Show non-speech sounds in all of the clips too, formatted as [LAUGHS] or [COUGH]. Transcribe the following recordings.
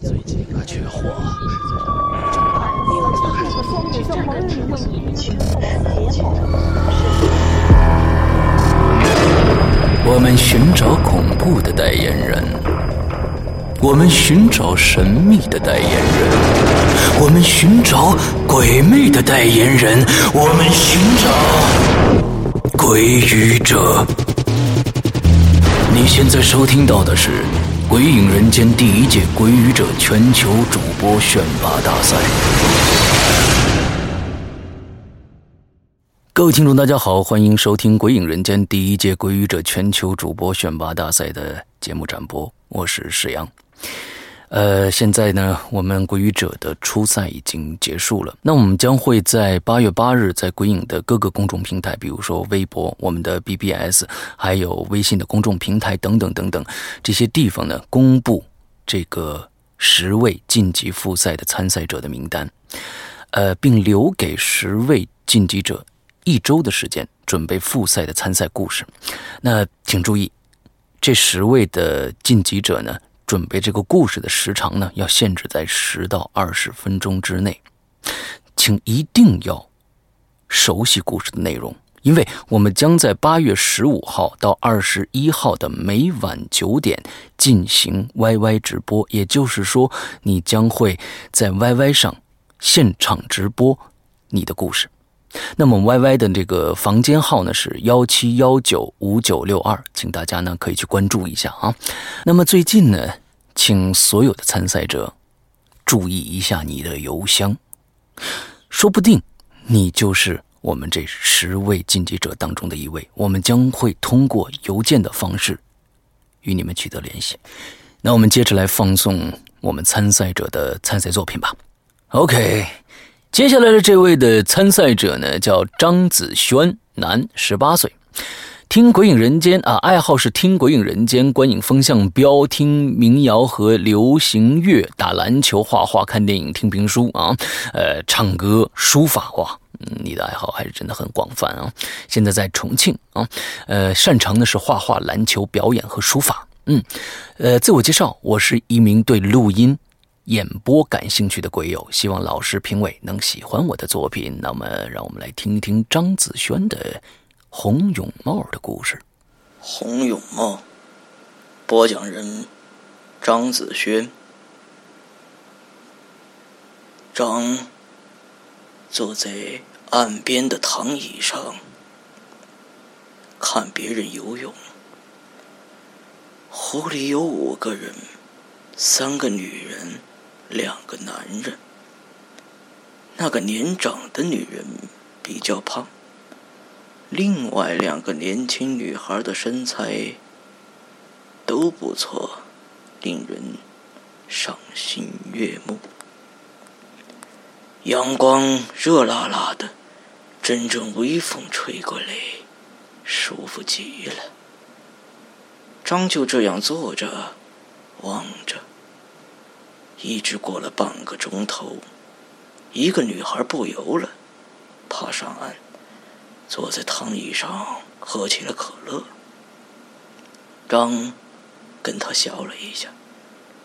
最近啊缺货。我们寻找恐怖的代言人，我们寻找神秘的代言人，我们寻找鬼魅的代言人，我们寻找鬼语者。你现在收听到的是《鬼影人间》第一届鬼语者全球主播选拔大赛。各位听众，大家好，欢迎收听《鬼影人间》第一届鬼语者全球主播选拔大赛的节目展播，我是石阳。呃，现在呢，我们鬼语者的初赛已经结束了。那我们将会在八月八日，在鬼影的各个公众平台，比如说微博、我们的 BBS，还有微信的公众平台等等等等这些地方呢，公布这个十位晋级复赛的参赛者的名单，呃，并留给十位晋级者一周的时间准备复赛的参赛故事。那请注意，这十位的晋级者呢？准备这个故事的时长呢，要限制在十到二十分钟之内，请一定要熟悉故事的内容，因为我们将在八月十五号到二十一号的每晚九点进行 YY 直播，也就是说，你将会在 YY 上现场直播你的故事。那么 YY 的这个房间号呢是幺七幺九五九六二，请大家呢可以去关注一下啊。那么最近呢。请所有的参赛者注意一下你的邮箱，说不定你就是我们这十位晋级者当中的一位。我们将会通过邮件的方式与你们取得联系。那我们接着来放送我们参赛者的参赛作品吧。OK，接下来的这位的参赛者呢，叫张子轩，男，十八岁。听鬼影人间啊，爱好是听鬼影人间，观影风向标，听民谣和流行乐，打篮球、画画、看电影、听评书啊，呃，唱歌、书法哇，你的爱好还是真的很广泛啊。现在在重庆啊，呃，擅长的是画画、篮球、表演和书法。嗯，呃，自我介绍，我是一名对录音演播感兴趣的鬼友，希望老师评委能喜欢我的作品。那么，让我们来听听张子轩的。红泳帽的故事。红泳帽，播讲人张子轩。张坐在岸边的躺椅上，看别人游泳。湖里有五个人，三个女人，两个男人。那个年长的女人比较胖。另外两个年轻女孩的身材都不错，令人赏心悦目。阳光热辣辣的，阵阵微风吹过来，舒服极了。张就这样坐着，望着，一直过了半个钟头，一个女孩不游了，爬上岸。坐在躺椅上喝起了可乐。张跟他笑了一下，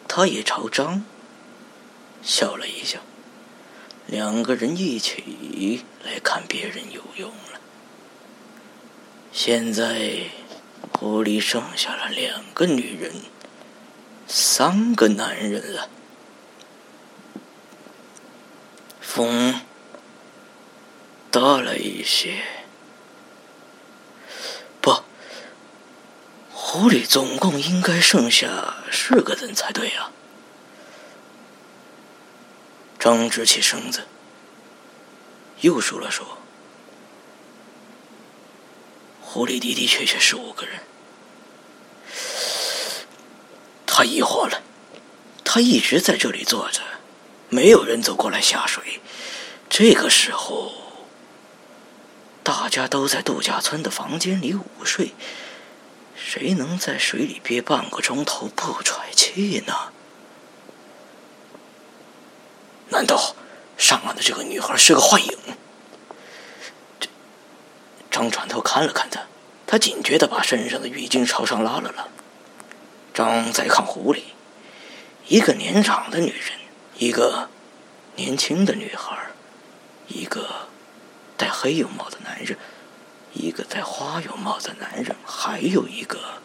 他也朝张笑了一下，两个人一起来看别人游泳了。现在湖里剩下了两个女人，三个男人了。风大了一些。不湖里总共应该剩下四个人才对啊！张直起身子，又数了数，湖里的的确确是五个人。他疑惑了，他一直在这里坐着，没有人走过来下水。这个时候，大家都在度假村的房间里午睡。谁能在水里憋半个钟头不喘气呢？难道上岸的这个女孩是个幻影？张转头看了看她，她警觉的把身上的浴巾朝上拉了拉。张再看湖里，一个年长的女人，一个年轻的女孩，一个戴黑泳帽的男人，一个戴花泳帽的男人，还有一个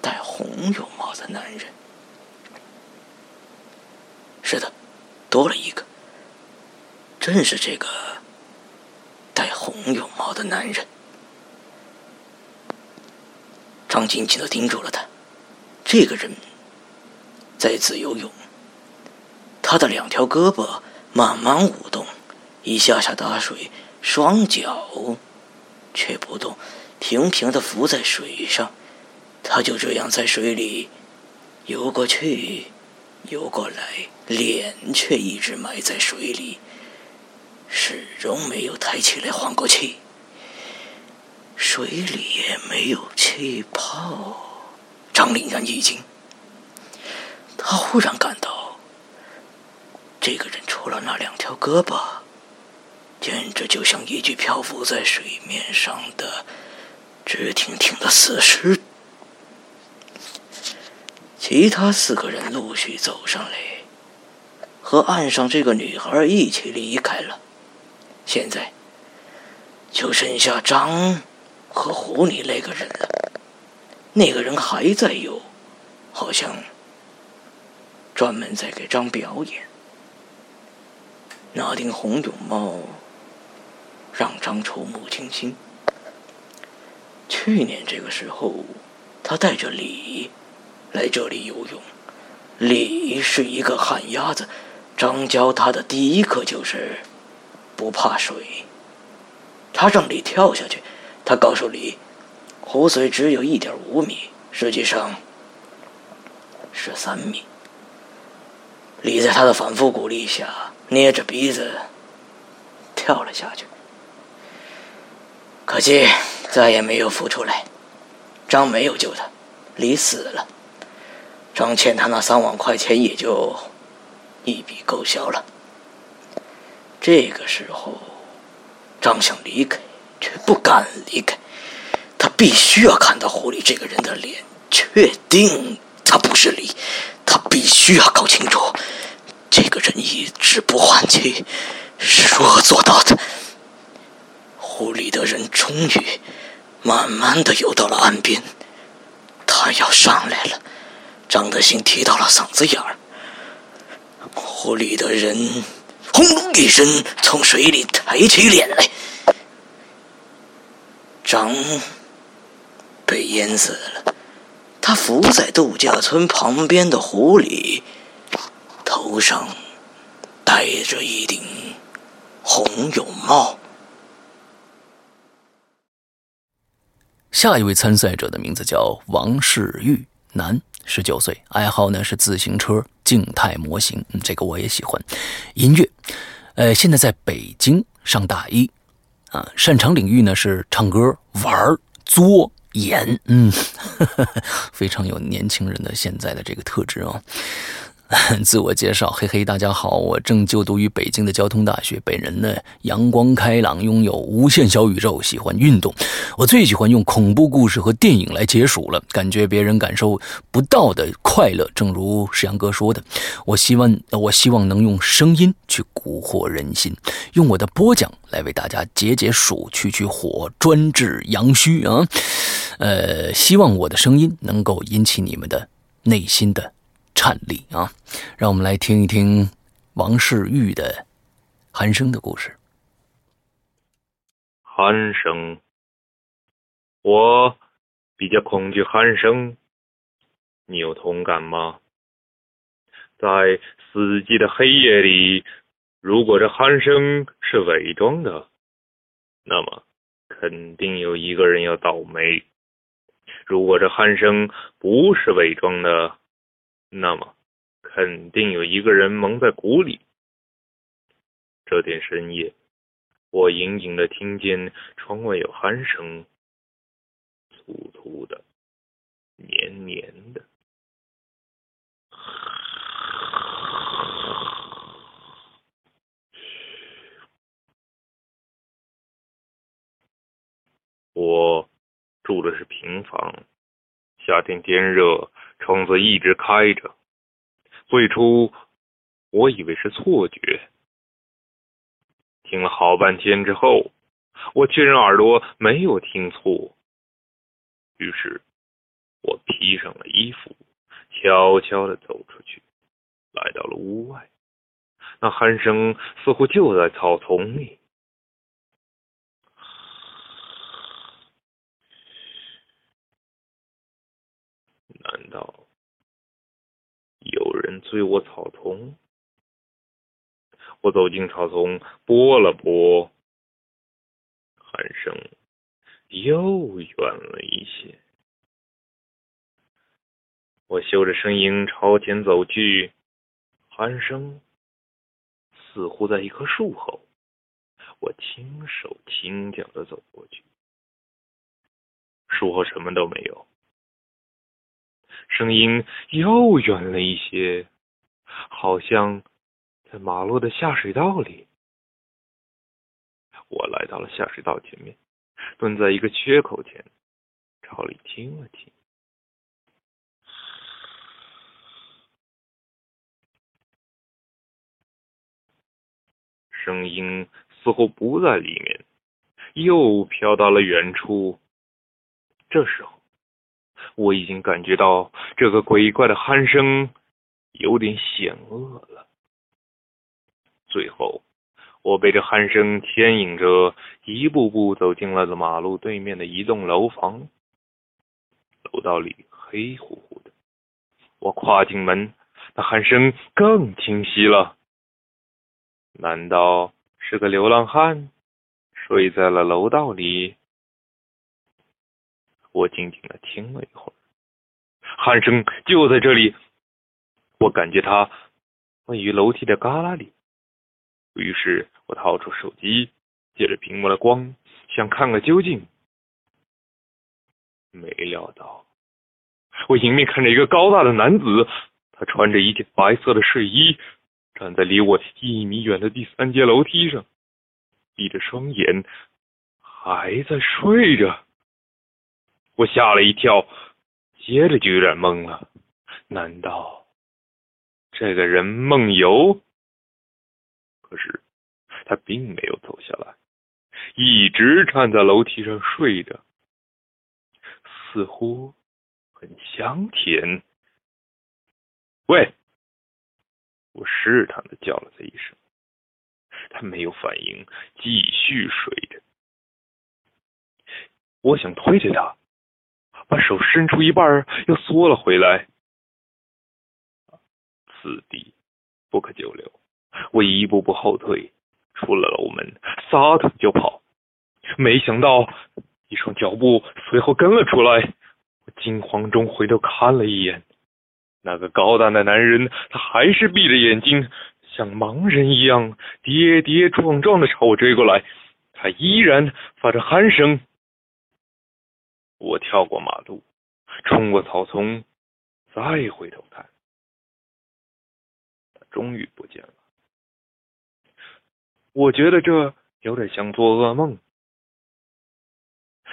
戴红泳帽的男人。是的，多了一个，正是这个戴红泳帽的男人。张紧紧的盯住了他，这个人。在自由泳，他的两条胳膊慢慢舞动，一下下打水，双脚却不动，平平的浮在水上。他就这样在水里游过去，游过来，脸却一直埋在水里，始终没有抬起来换过气。水里也没有气泡，张凛然一惊。他忽然感到，这个人除了那两条胳膊，简直就像一具漂浮在水面上的直挺挺的死尸。其他四个人陆续走上来，和岸上这个女孩一起离开了。现在，就剩下张和狐狸那个人了。那个人还在游，好像……专门在给张表演。那顶红泳帽让张触目惊心。去年这个时候，他带着李来这里游泳。李是一个旱鸭子，张教他的第一课就是不怕水。他让李跳下去，他告诉李，湖水只有一点五米，实际上是三米。李在他的反复鼓励下，捏着鼻子跳了下去。可惜再也没有浮出来。张没有救他，李死了。张欠他那三万块钱也就一笔勾销了。这个时候，张想离开，却不敢离开。他必须要看到狐狸这个人的脸，确定他不是李。他必须要搞清楚，这个人一直不换气是如何做到的。湖里的人终于慢慢的游到了岸边，他要上来了，张德兴提到了嗓子眼儿。湖里的人轰隆一声从水里抬起脸来，张被淹死了。他浮在度假村旁边的湖里，头上戴着一顶红泳帽。下一位参赛者的名字叫王世玉，男，十九岁，爱好呢是自行车静态模型，嗯，这个我也喜欢。音乐，呃，现在在北京上大一，啊，擅长领域呢是唱歌、玩作。演，嗯，[LAUGHS] 非常有年轻人的现在的这个特质啊。[LAUGHS] 自我介绍，嘿嘿，大家好，我正就读于北京的交通大学。本人呢，阳光开朗，拥有无限小宇宙，喜欢运动。我最喜欢用恐怖故事和电影来解暑了，感觉别人感受不到的快乐。正如石阳哥说的，我希望，我希望能用声音去蛊惑人心，用我的播讲来为大家解解暑、去去火，专治阳虚啊。呃，希望我的声音能够引起你们的内心的。颤栗啊！让我们来听一听王世玉的鼾声的故事。鼾声，我比较恐惧鼾声，你有同感吗？在死寂的黑夜里，如果这鼾声是伪装的，那么肯定有一个人要倒霉；如果这鼾声不是伪装的，那么，肯定有一个人蒙在鼓里。这天深夜，我隐隐的听见窗外有鼾声，粗粗的，黏黏的。我住的是平房，夏天天热。窗子一直开着，最初我以为是错觉，听了好半天之后，我确认耳朵没有听错，于是我披上了衣服，悄悄的走出去，来到了屋外。那鼾声似乎就在草丛里。难道有人追我草丛？我走进草丛，拨了拨，喊声又远了一些。我嗅着声音朝前走去，鼾声似乎在一棵树后。我轻手轻脚的走过去，树后什么都没有。声音又远了一些，好像在马路的下水道里。我来到了下水道前面，蹲在一个缺口前，朝里听了听。声音似乎不在里面，又飘到了远处。这时候。我已经感觉到这个鬼怪的鼾声有点险恶了。最后，我被这鼾声牵引着，一步步走进了马路对面的一栋楼房。楼道里黑乎乎的，我跨进门，那鼾声更清晰了。难道是个流浪汉睡在了楼道里？我静静的听了一会儿，鼾声就在这里，我感觉它位于楼梯的旮旯里。于是我掏出手机，借着屏幕的光，想看个究竟。没料到，我迎面看着一个高大的男子，他穿着一件白色的睡衣，站在离我一米远的第三阶楼梯上，闭着双眼，还在睡着。我吓了一跳，接着就有点懵了。难道这个人梦游？可是他并没有走下来，一直站在楼梯上睡着，似乎很香甜。喂！我试探的叫了他一声，他没有反应，继续睡着。我想推着他。把手伸出一半，又缩了回来。此地不可久留，我一步步后退，出了楼门，撒腿就跑。没想到一双脚步随后跟了出来，我惊慌中回头看了一眼，那个高大的男人，他还是闭着眼睛，像盲人一样跌跌撞撞的朝我追过来，他依然发着鼾声。我跳过马路，冲过草丛，再回头看，他终于不见了。我觉得这有点像做噩梦。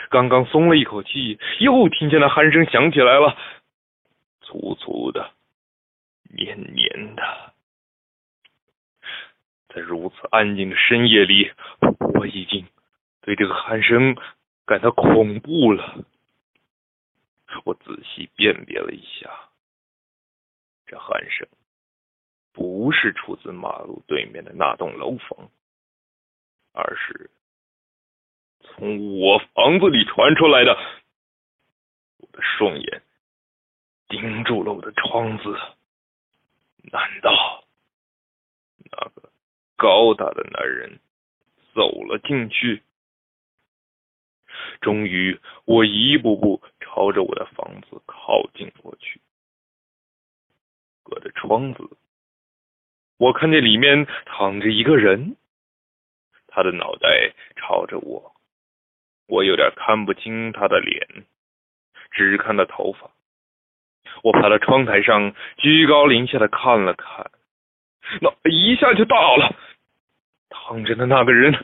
刚刚松了一口气，又听见那鼾声响起来了，粗粗的，绵绵的。在如此安静的深夜里，我已经对这个鼾声感到恐怖了。我仔细辨别了一下，这鼾声不是出自马路对面的那栋楼房，而是从我房子里传出来的。我的双眼盯住了我的窗子，难道那个高大的男人走了进去？终于，我一步步朝着我的房子靠近过去。隔着窗子，我看见里面躺着一个人，他的脑袋朝着我，我有点看不清他的脸，只看到头发。我爬到窗台上，居高临下的看了看，那一下就大了，躺着的那个人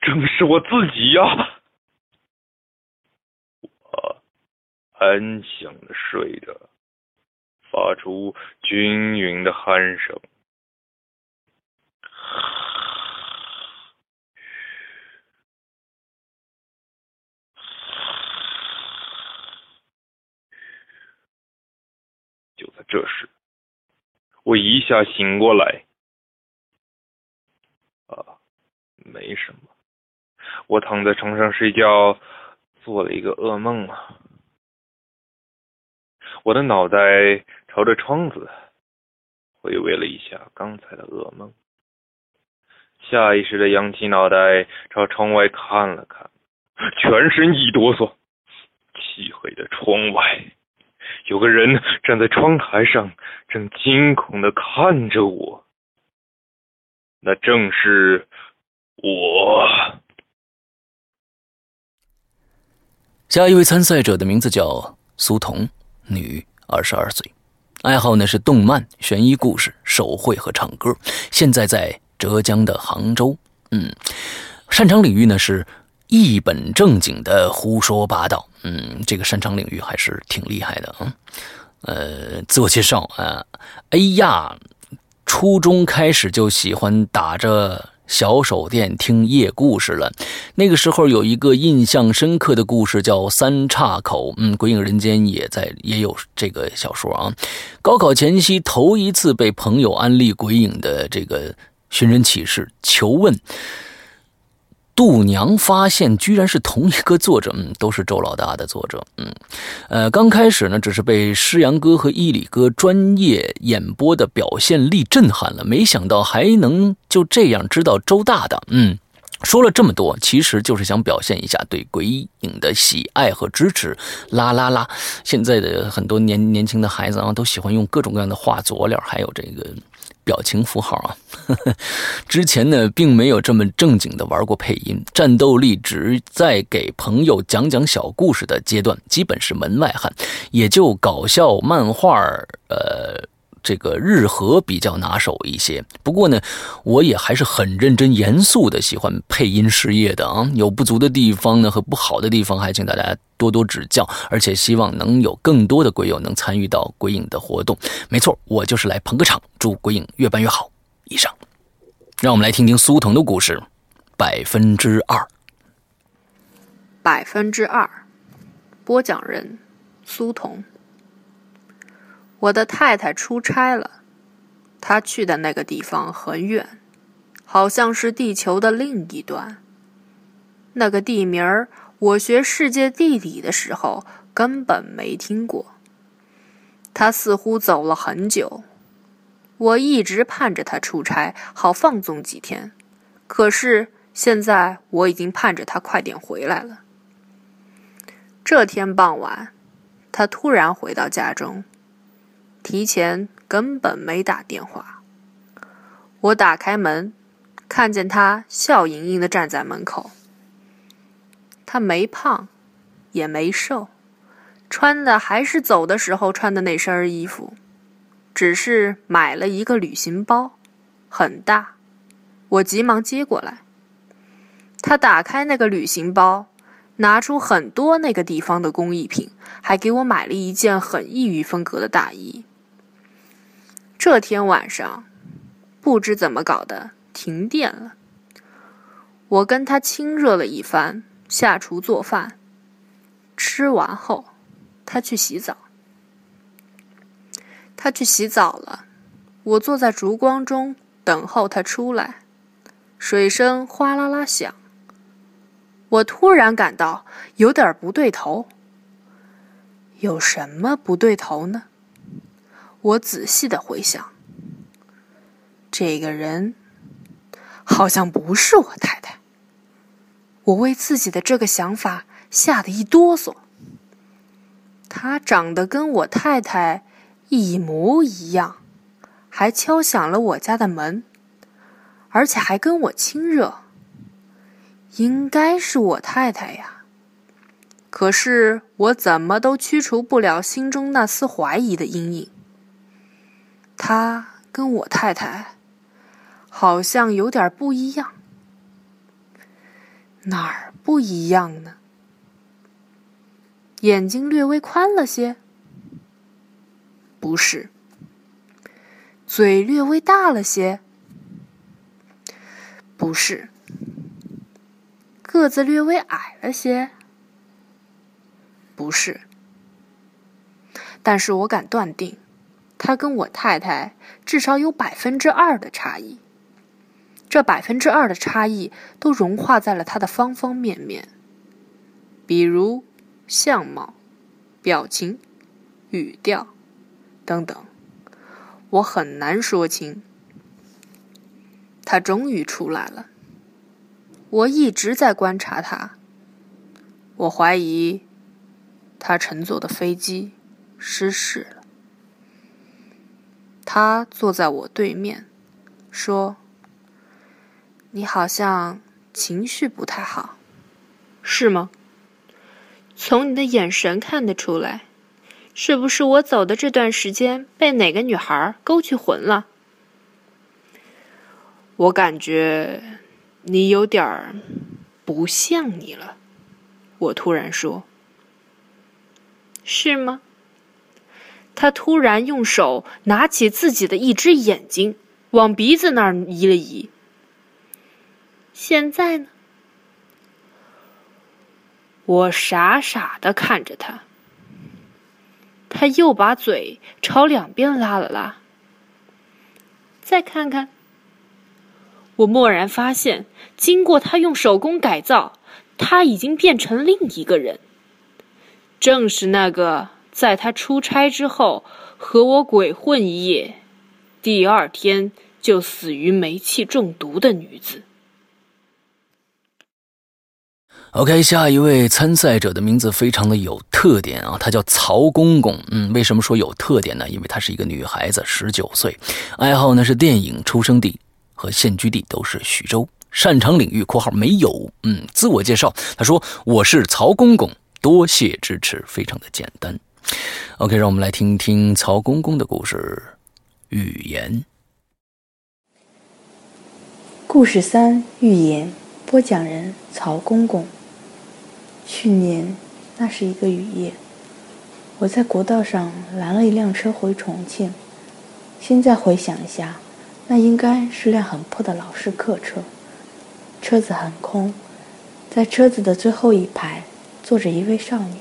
正是我自己呀！安详的睡着，发出均匀的鼾声。就在这时，我一下醒过来。啊，没什么，我躺在床上睡觉，做了一个噩梦啊。我的脑袋朝着窗子，回味了一下刚才的噩梦，下意识的扬起脑袋朝窗外看了看，全身一哆嗦。漆黑的窗外，有个人站在窗台上，正惊恐的看着我。那正是我。下一位参赛者的名字叫苏童。女，二十二岁，爱好呢是动漫、悬疑故事、手绘和唱歌。现在在浙江的杭州，嗯，擅长领域呢是一本正经的胡说八道。嗯，这个擅长领域还是挺厉害的啊。呃，自我介绍啊，哎呀，初中开始就喜欢打着。小手电听夜故事了，那个时候有一个印象深刻的故事叫三岔口，嗯，鬼影人间也在也有这个小说啊。高考前夕头一次被朋友安利鬼影的这个寻人启事，求问。度娘发现居然是同一个作者，嗯，都是周老大的作者，[LAUGHS] 嗯，呃，刚开始呢，只是被诗阳哥和伊里哥专业演播的表现力震撼了，没想到还能就这样知道周大大，嗯，说了这么多，其实就是想表现一下对鬼影的喜爱和支持，啦啦啦！现在的很多年年轻的孩子啊，都喜欢用各种各样的画佐料，还有这个。表情符号啊，[LAUGHS] 之前呢并没有这么正经的玩过配音，战斗力只在给朋友讲讲小故事的阶段，基本是门外汉，也就搞笑漫画呃。这个日和比较拿手一些，不过呢，我也还是很认真严肃的喜欢配音事业的啊。有不足的地方呢和不好的地方，还请大家多多指教。而且希望能有更多的鬼友能参与到鬼影的活动。没错，我就是来捧个场，祝鬼影越办越好。以上，让我们来听听苏童的故事。百分之二，百分之二，播讲人苏童。我的太太出差了，她去的那个地方很远，好像是地球的另一端。那个地名儿，我学世界地理的时候根本没听过。他似乎走了很久，我一直盼着他出差，好放纵几天。可是现在我已经盼着他快点回来了。这天傍晚，他突然回到家中。提前根本没打电话。我打开门，看见他笑盈盈的站在门口。他没胖，也没瘦，穿的还是走的时候穿的那身衣服，只是买了一个旅行包，很大。我急忙接过来。他打开那个旅行包，拿出很多那个地方的工艺品，还给我买了一件很异域风格的大衣。这天晚上，不知怎么搞的，停电了。我跟他亲热了一番，下厨做饭。吃完后，他去洗澡。他去洗澡了，我坐在烛光中等候他出来。水声哗啦啦响，我突然感到有点不对头。有什么不对头呢？我仔细的回想，这个人好像不是我太太。我为自己的这个想法吓得一哆嗦。他长得跟我太太一模一样，还敲响了我家的门，而且还跟我亲热，应该是我太太呀。可是我怎么都驱除不了心中那丝怀疑的阴影。他跟我太太好像有点不一样，哪儿不一样呢？眼睛略微宽了些，不是。嘴略微大了些？不是。个子略微矮了些？不是。但是我敢断定，他跟我太太至少有百分之二的差异。这百分之二的差异都融化在了他的方方面面，比如相貌、表情、语调等等。我很难说清。他终于出来了。我一直在观察他。我怀疑他乘坐的飞机失事了。他坐在我对面，说：“你好像情绪不太好，是吗？从你的眼神看得出来。”是不是我走的这段时间被哪个女孩勾去魂了？我感觉你有点不像你了。我突然说：“是吗？”他突然用手拿起自己的一只眼睛，往鼻子那儿移了移。现在呢？我傻傻的看着他。他又把嘴朝两边拉了拉，再看看。我蓦然发现，经过他用手工改造，他已经变成另一个人。正是那个在他出差之后和我鬼混一夜，第二天就死于煤气中毒的女子。OK，下一位参赛者的名字非常的有特点啊，他叫曹公公。嗯，为什么说有特点呢？因为她是一个女孩子，十九岁，爱好呢是电影，出生地和现居地都是徐州，擅长领域（括号没有）。嗯，自我介绍，他说我是曹公公，多谢支持，非常的简单。OK，让我们来听听曹公公的故事。预言，故事三：预言，播讲人曹公公。去年，那是一个雨夜，我在国道上拦了一辆车回重庆。现在回想一下，那应该是辆很破的老式客车，车子很空，在车子的最后一排坐着一位少女，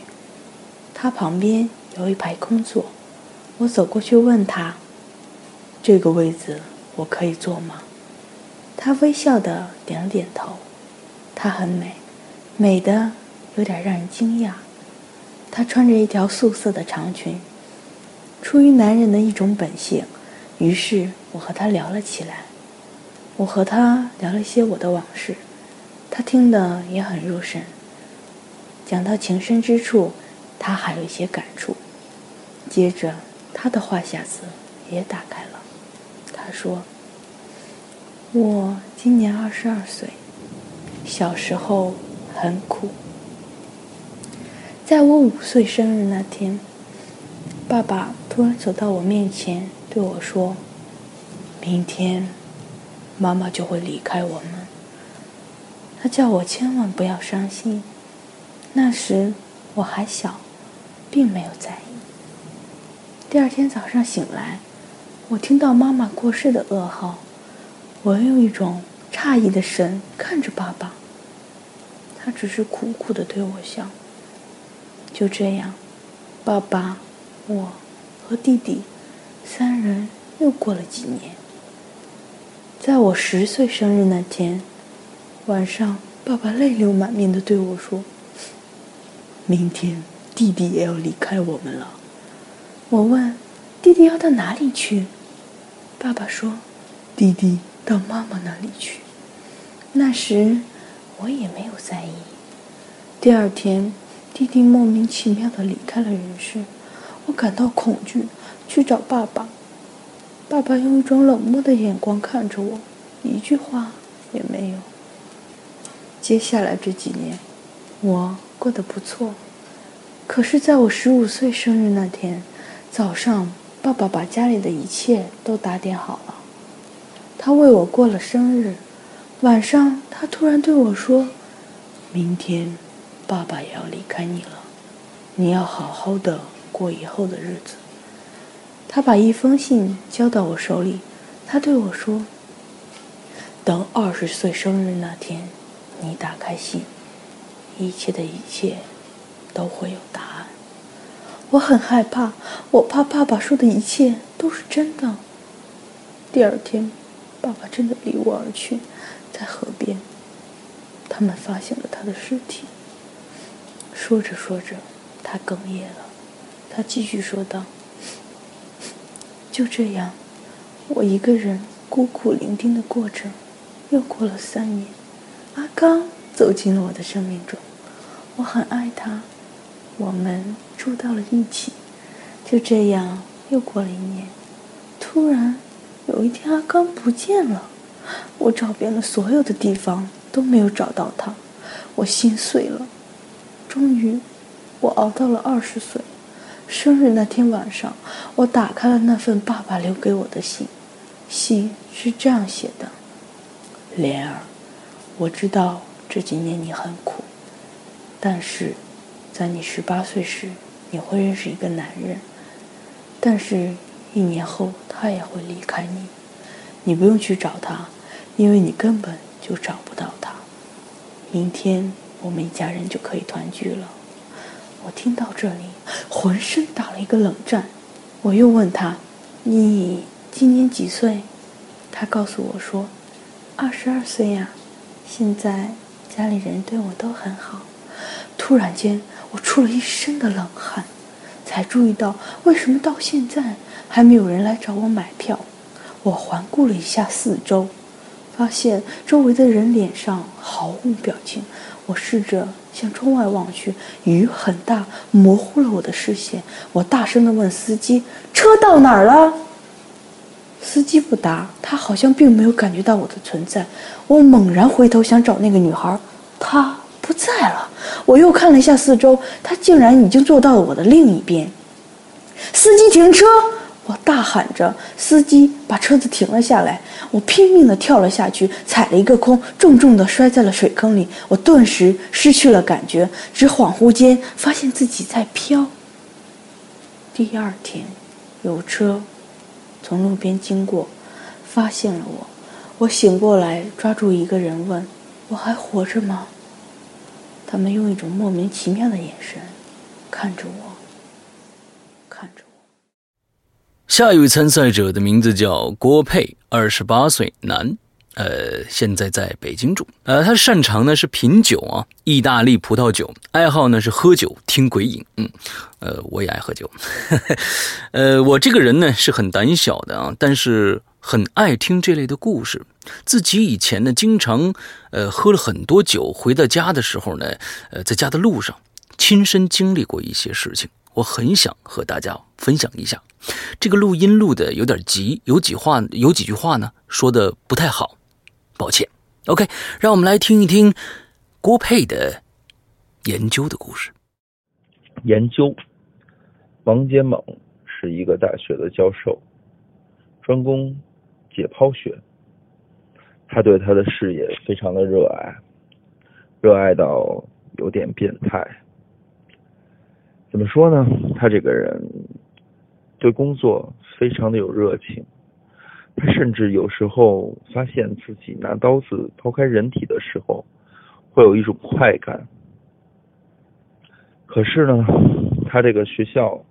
她旁边有一排空座。我走过去问她：“这个位子我可以坐吗？”她微笑的点了点头。她很美，美的。有点让人惊讶，她穿着一条素色的长裙。出于男人的一种本性，于是我和她聊了起来。我和她聊了些我的往事，她听得也很入神。讲到情深之处，她还有一些感触。接着，她的话匣子也打开了。她说：“我今年二十二岁，小时候很苦。”在我五岁生日那天，爸爸突然走到我面前对我说：“明天，妈妈就会离开我们。”他叫我千万不要伤心。那时我还小，并没有在意。第二天早上醒来，我听到妈妈过世的噩耗，我用一种诧异的神看着爸爸，他只是苦苦的对我笑。就这样，爸爸、我和弟弟三人又过了几年。在我十岁生日那天晚上，爸爸泪流满面的对我说：“明天弟弟也要离开我们了。”我问：“弟弟要到哪里去？”爸爸说：“弟弟到妈妈那里去。”那时我也没有在意。第二天。弟弟莫名其妙的离开了人世，我感到恐惧，去找爸爸。爸爸用一种冷漠的眼光看着我，一句话也没有。接下来这几年，我过得不错。可是，在我十五岁生日那天早上，爸爸把家里的一切都打点好了，他为我过了生日。晚上，他突然对我说：“明天。”爸爸也要离开你了，你要好好的过以后的日子。他把一封信交到我手里，他对我说：“等二十岁生日那天，你打开信，一切的一切都会有答案。”我很害怕，我怕爸爸说的一切都是真的。第二天，爸爸真的离我而去，在河边，他们发现了他的尸体。说着说着，他哽咽了，他继续说道。就这样，我一个人孤苦伶仃的过着。又过了三年，阿刚走进了我的生命中。我很爱他，我们住到了一起。就这样，又过了一年。突然，有一天，阿刚不见了。我找遍了所有的地方，都没有找到他。我心碎了。终于，我熬到了二十岁。生日那天晚上，我打开了那份爸爸留给我的信，信是这样写的：“莲儿，我知道这几年你很苦，但是，在你十八岁时，你会认识一个男人，但是，一年后他也会离开你，你不用去找他，因为你根本就找不到他。明天我们一家人就可以团聚了。”我听到这里，浑身打了一个冷战。我又问他：“你今年几岁？”他告诉我说：“二十二岁呀。”现在家里人对我都很好。突然间，我出了一身的冷汗，才注意到为什么到现在还没有人来找我买票。我环顾了一下四周，发现周围的人脸上毫无表情。我试着。向窗外望去，雨很大，模糊了我的视线。我大声地问司机：“车到哪儿了？”司机不答，他好像并没有感觉到我的存在。我猛然回头想找那个女孩，她不在了。我又看了一下四周，她竟然已经坐到了我的另一边。司机停车！我大喊着，司机把车子停了下来。我拼命地跳了下去，踩了一个空，重重地摔在了水坑里。我顿时失去了感觉，只恍惚间发现自己在飘。第二天，有车从路边经过，发现了我。我醒过来，抓住一个人问：“我还活着吗？”他们用一种莫名其妙的眼神看着我。下一位参赛者的名字叫郭佩，二十八岁，男，呃，现在在北京住。呃，他擅长呢是品酒啊，意大利葡萄酒，爱好呢是喝酒、听鬼影。嗯，呃，我也爱喝酒。[LAUGHS] 呃，我这个人呢是很胆小的啊，但是很爱听这类的故事。自己以前呢经常呃喝了很多酒，回到家的时候呢，呃，在家的路上亲身经历过一些事情。我很想和大家分享一下，这个录音录的有点急，有几话有几句话呢说的不太好，抱歉。OK，让我们来听一听郭佩的研究的故事。研究，王杰猛是一个大学的教授，专攻解剖学。他对他的事业非常的热爱，热爱到有点变态。怎么说呢？他这个人对工作非常的有热情，他甚至有时候发现自己拿刀子剖开人体的时候，会有一种快感。可是呢，他这个学校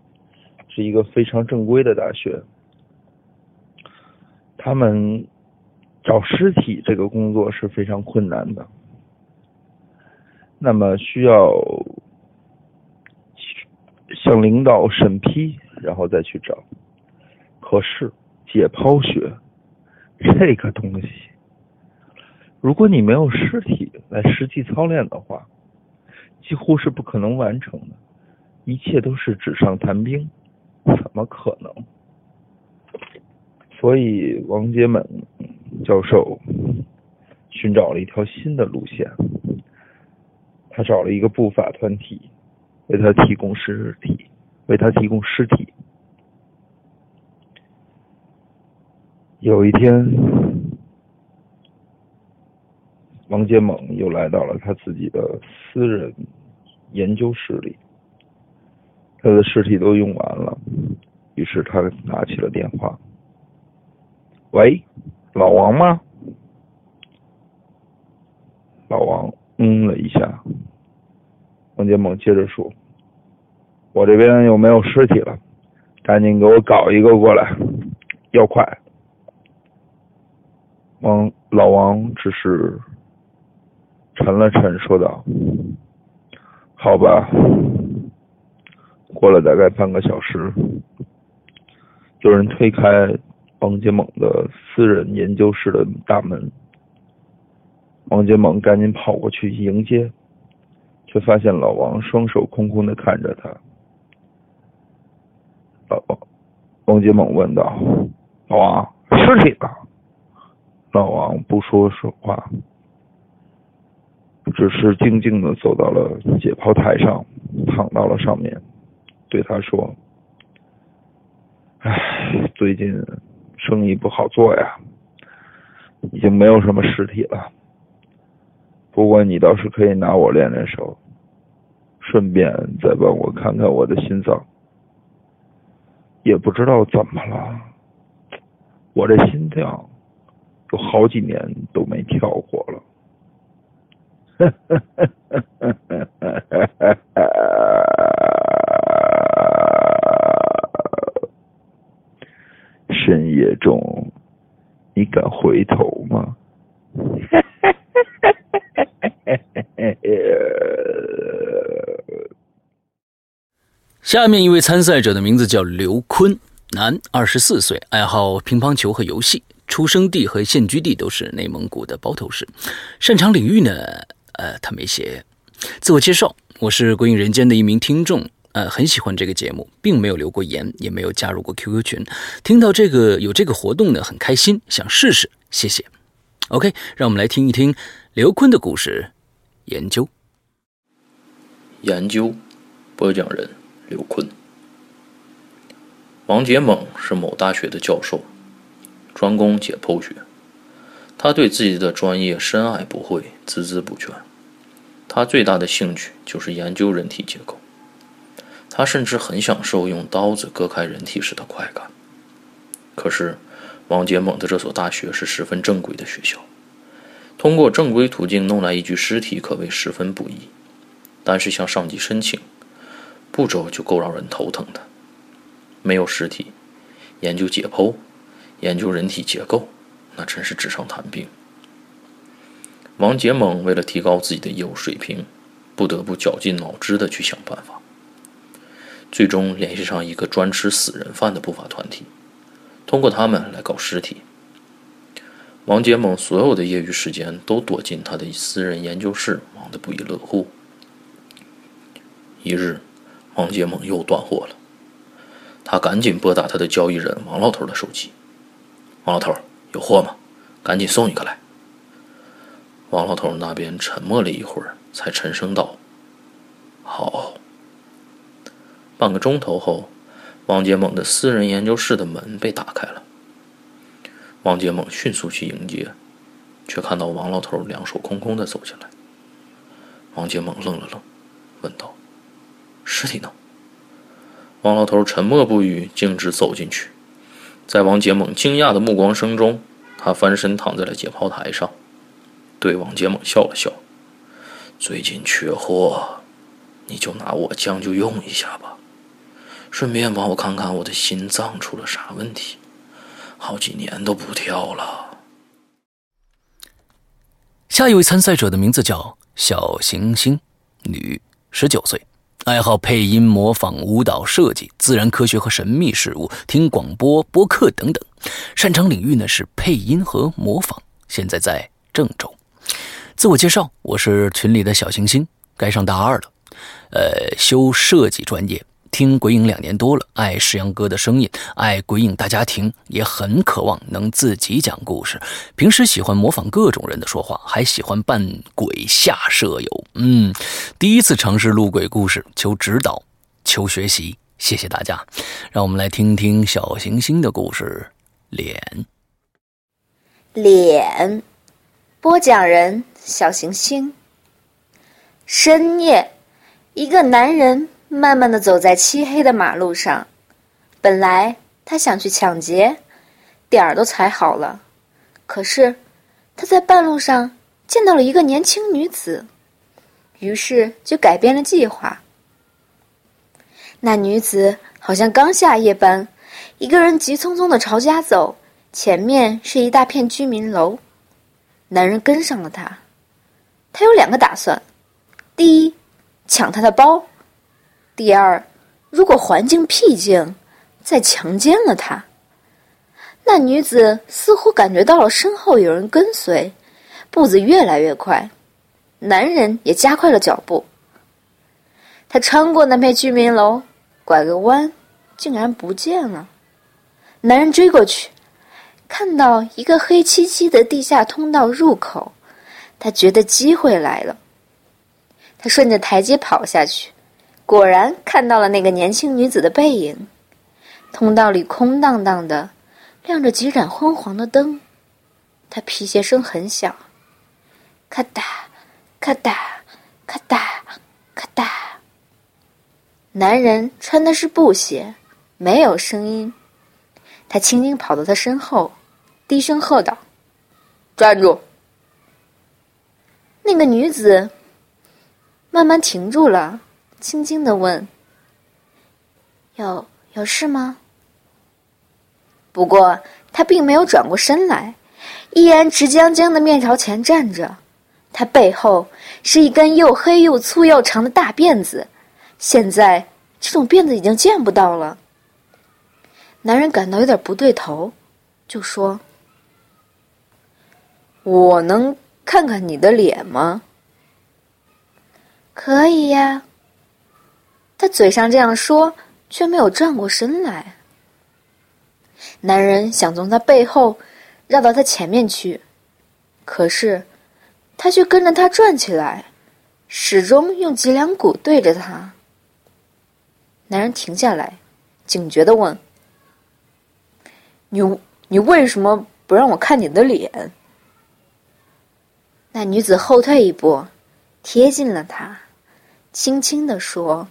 是一个非常正规的大学，他们找尸体这个工作是非常困难的，那么需要。向领导审批，然后再去找。可是解剖学这个东西，如果你没有尸体来实际操练的话，几乎是不可能完成的。一切都是纸上谈兵，怎么可能？所以王杰猛教授寻找了一条新的路线，他找了一个不法团体。为他提供尸体，为他提供尸体。有一天，王杰猛又来到了他自己的私人研究室里，他的尸体都用完了，于是他拿起了电话。喂，老王吗？老王嗯了一下。王杰猛接着说：“我这边又没有尸体了，赶紧给我搞一个过来，要快。”王老王只是沉了沉，说道：“好吧。”过了大概半个小时，有人推开王杰猛的私人研究室的大门，王杰猛赶紧跑过去迎接，却发现老王双手空空的看着他。老王，王杰猛问道：“老王，尸体呢？”老王不说实话，只是静静的走到了解剖台上，躺到了上面。对他说：“唉，最近生意不好做呀，已经没有什么尸体了。不过你倒是可以拿我练练手，顺便再帮我看看我的心脏。也不知道怎么了，我这心脏有好几年都没跳过了。[LAUGHS] ”深夜中，你敢回头吗？下面一位参赛者的名字叫刘坤，男，二十四岁，爱好乒乓球和游戏，出生地和现居地都是内蒙古的包头市，擅长领域呢，呃，他没写。自我介绍，我是《归隐人间》的一名听众。呃，很喜欢这个节目，并没有留过言，也没有加入过 QQ 群。听到这个有这个活动呢，很开心，想试试。谢谢。OK，让我们来听一听刘坤的故事。研究，研究，播讲人刘坤。王杰猛是某大学的教授，专攻解剖学。他对自己的专业深爱不讳，孜孜不倦。他最大的兴趣就是研究人体结构。他甚至很享受用刀子割开人体时的快感。可是，王杰猛的这所大学是十分正规的学校，通过正规途径弄来一具尸体可谓十分不易。但是向上级申请，步骤就够让人头疼的。没有尸体，研究解剖，研究人体结构，那真是纸上谈兵。王杰猛为了提高自己的业务水平，不得不绞尽脑汁的去想办法。最终联系上一个专吃死人饭的不法团体，通过他们来搞尸体。王杰猛所有的业余时间都躲进他的私人研究室，忙得不亦乐乎。一日，王杰猛又断货了，他赶紧拨打他的交易人王老头的手机：“王老头，有货吗？赶紧送一个来。”王老头那边沉默了一会儿，才沉声道：“好。”半个钟头后，王杰猛的私人研究室的门被打开了。王杰猛迅速去迎接，却看到王老头两手空空的走进来。王杰猛愣了愣，问道：“尸体呢？”王老头沉默不语，径直走进去。在王杰猛惊讶的目光声中，他翻身躺在了解剖台上，对王杰猛笑了笑：“最近缺货，你就拿我将就用一下吧。”顺便帮我看看我的心脏出了啥问题，好几年都不跳了。下一位参赛者的名字叫小行星，女，十九岁，爱好配音、模仿、舞蹈、设计、自然科学和神秘事物，听广播、播客等等。擅长领域呢是配音和模仿。现在在郑州。自我介绍：我是群里的小行星，该上大二了，呃，修设计专业。听鬼影两年多了，爱石阳哥的声音，爱鬼影大家庭，也很渴望能自己讲故事。平时喜欢模仿各种人的说话，还喜欢扮鬼吓舍友。嗯，第一次尝试录鬼故事，求指导，求学习，谢谢大家。让我们来听听小行星的故事。脸，脸，播讲人小行星。深夜，一个男人。慢慢的走在漆黑的马路上，本来他想去抢劫，点儿都踩好了，可是他在半路上见到了一个年轻女子，于是就改变了计划。那女子好像刚下夜班，一个人急匆匆的朝家走，前面是一大片居民楼。男人跟上了她，他有两个打算：第一，抢她的包；第二，如果环境僻静，再强奸了她。那女子似乎感觉到了身后有人跟随，步子越来越快，男人也加快了脚步。他穿过那片居民楼，拐个弯，竟然不见了。男人追过去。看到一个黑漆漆的地下通道入口，他觉得机会来了。他顺着台阶跑下去，果然看到了那个年轻女子的背影。通道里空荡荡的，亮着几盏昏黄的灯。他皮鞋声很小，咔哒，咔哒，咔哒，咔哒。男人穿的是布鞋，没有声音。他轻轻跑到他身后。低声喝道：“站住！”那个女子慢慢停住了，轻轻的问：“有有事吗？”不过他并没有转过身来，依然直僵僵的面朝前站着。他背后是一根又黑又粗又长的大辫子，现在这种辫子已经见不到了。男人感到有点不对头，就说。我能看看你的脸吗？可以呀。他嘴上这样说，却没有转过身来。男人想从他背后绕到他前面去，可是他却跟着他转起来，始终用脊梁骨对着他。男人停下来，警觉的问：“你你为什么不让我看你的脸？”那女子后退一步，贴近了他，轻轻的说：“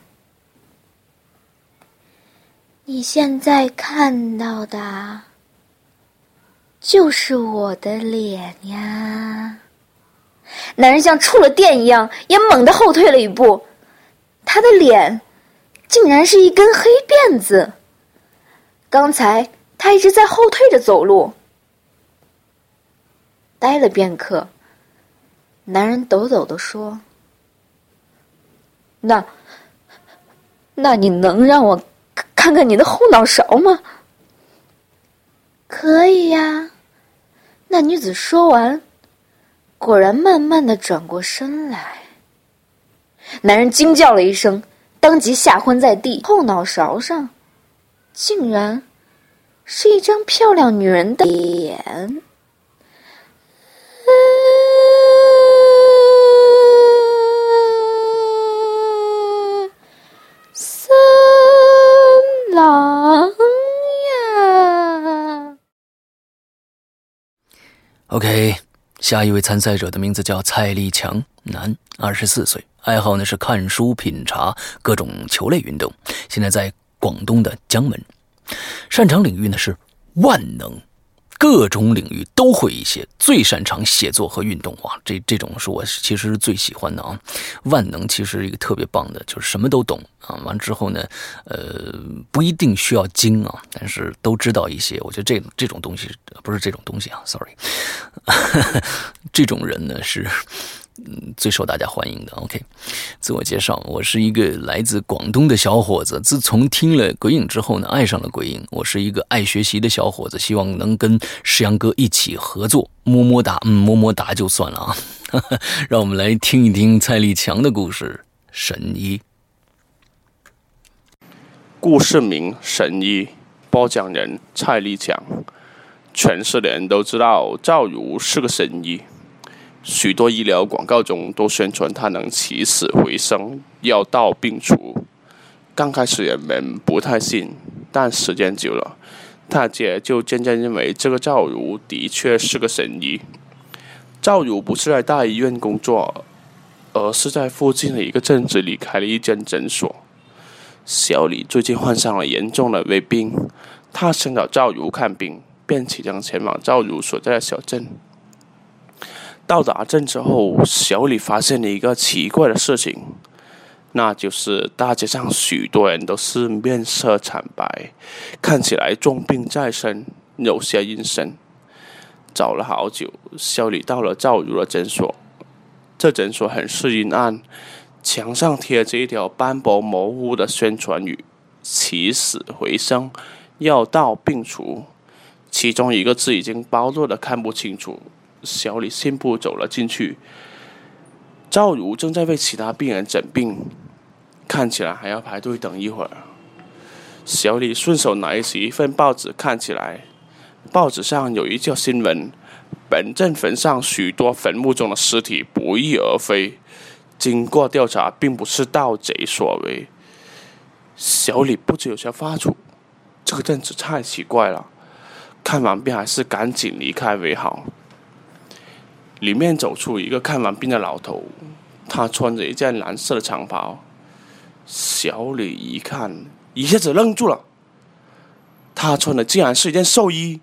你现在看到的，就是我的脸呀。”男人像触了电一样，也猛地后退了一步。他的脸，竟然是一根黑辫子。刚才他一直在后退着走路。呆了片刻。男人抖抖的说：“那，那你能让我看看你的后脑勺吗？”“可以呀。”那女子说完，果然慢慢的转过身来。男人惊叫了一声，当即吓昏在地。后脑勺上，竟然是一张漂亮女人的脸。狼呀 OK，下一位参赛者的名字叫蔡立强，男，二十四岁，爱好呢是看书、品茶、各种球类运动，现在在广东的江门，擅长领域呢是万能。各种领域都会一些，最擅长写作和运动哇！这这种是我其实是最喜欢的啊。万能其实一个特别棒的，就是什么都懂啊。完之后呢，呃，不一定需要精啊，但是都知道一些。我觉得这这种东西不是这种东西啊，sorry，[LAUGHS] 这种人呢是。嗯，最受大家欢迎的。OK，自我介绍，我是一个来自广东的小伙子。自从听了鬼影之后呢，爱上了鬼影。我是一个爱学习的小伙子，希望能跟石阳哥一起合作。么么哒，嗯，么么哒就算了啊。[LAUGHS] 让我们来听一听蔡立强的故事《神医》。故事名《神医》，播讲人蔡立强。全市的人都知道赵如是个神医。许多医疗广告中都宣传它能起死回生、药到病除。刚开始人们不太信，但时间久了，大家就渐渐认为这个赵如的确是个神医。赵如不是在大医院工作，而是在附近的一个镇子里开了一间诊所。小李最近患上了严重的胃病，他想找赵如看病，便启程前往赵如所在的小镇。到达镇之后，小李发现了一个奇怪的事情，那就是大街上许多人都是面色惨白，看起来重病在身，有些阴森。找了好久，小李到了赵如的诊所。这诊所很是阴暗，墙上贴着一条斑驳模糊的宣传语：“起死回生，药到病除。”其中一个字已经包弱的看不清楚。小李信步走了进去。赵如正在为其他病人诊病，看起来还要排队等一会儿。小李顺手拿起一份报纸看起来，报纸上有一条新闻。本镇坟上许多坟墓中的尸体不翼而飞，经过调查，并不是盗贼所为。小李不知有些发怵，这个镇子太奇怪了。看完病还是赶紧离开为好。里面走出一个看完病的老头，他穿着一件蓝色的长袍。小李一看，一下子愣住了，他穿的竟然是一件寿衣。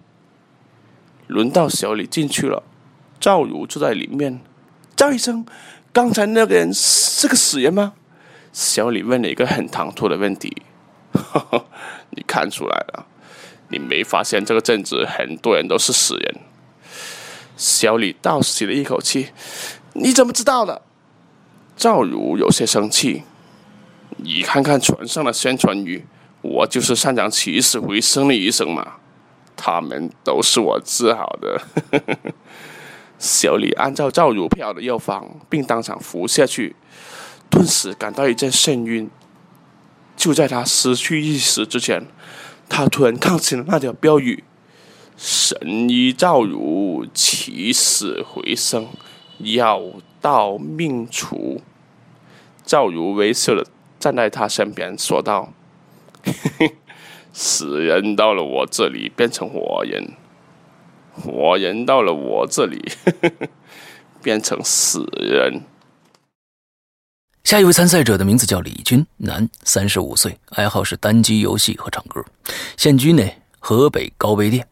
轮到小李进去了，赵如坐在里面。赵医生，刚才那个人是个死人吗？小李问了一个很唐突的问题。[LAUGHS] 你看出来了，你没发现这个镇子很多人都是死人？小李倒吸了一口气。你怎么知道的？赵如有些生气。你看看船上的宣传语，我就是擅长起死回生的医生嘛。他们都是我治好的。[LAUGHS] 小李按照赵如票的药方，并当场服下去，顿时感到一阵眩晕。就在他失去意识之前，他突然看清了那条标语：“神医赵如起死回生，药到命除。”赵如微笑的站在他身边，说道：“嘿嘿。”死人到了我这里变成活人，活人到了我这里 [LAUGHS] 变成死人。下一位参赛者的名字叫李军，男，三十五岁，爱好是单机游戏和唱歌，现居呢河北高碑店，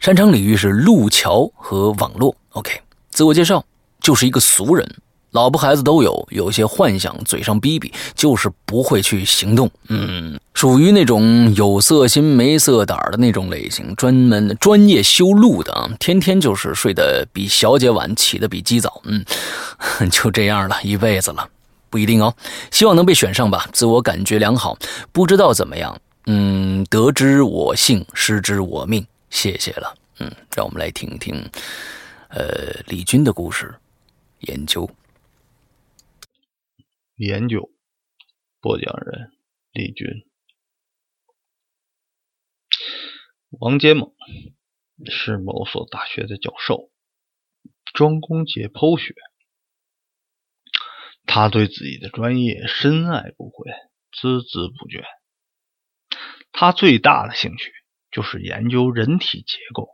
擅长领域是路桥和网络。OK，自我介绍就是一个俗人。老婆孩子都有，有些幻想，嘴上逼逼，就是不会去行动。嗯，属于那种有色心没色胆的那种类型，专门专业修路的啊，天天就是睡得比小姐晚，起得比鸡早。嗯，[LAUGHS] 就这样了一辈子了，不一定哦。希望能被选上吧，自我感觉良好，不知道怎么样。嗯，得之我幸，失之我命。谢谢了。嗯，让我们来听听，呃，李军的故事，研究。研究播讲人李军，王杰猛是某所大学的教授，专攻解剖学。他对自己的专业深爱不悔，孜孜不倦。他最大的兴趣就是研究人体结构，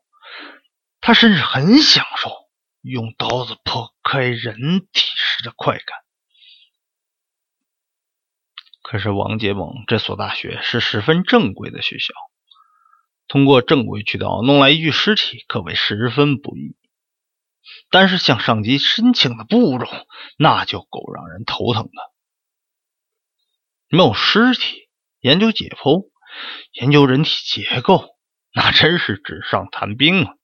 他甚至很享受用刀子剖开人体时的快感。可是王杰猛这所大学是十分正规的学校，通过正规渠道弄来一具尸体可谓十分不易。但是向上级申请的步骤那就够让人头疼的。没有尸体，研究解剖，研究人体结构，那真是纸上谈兵啊！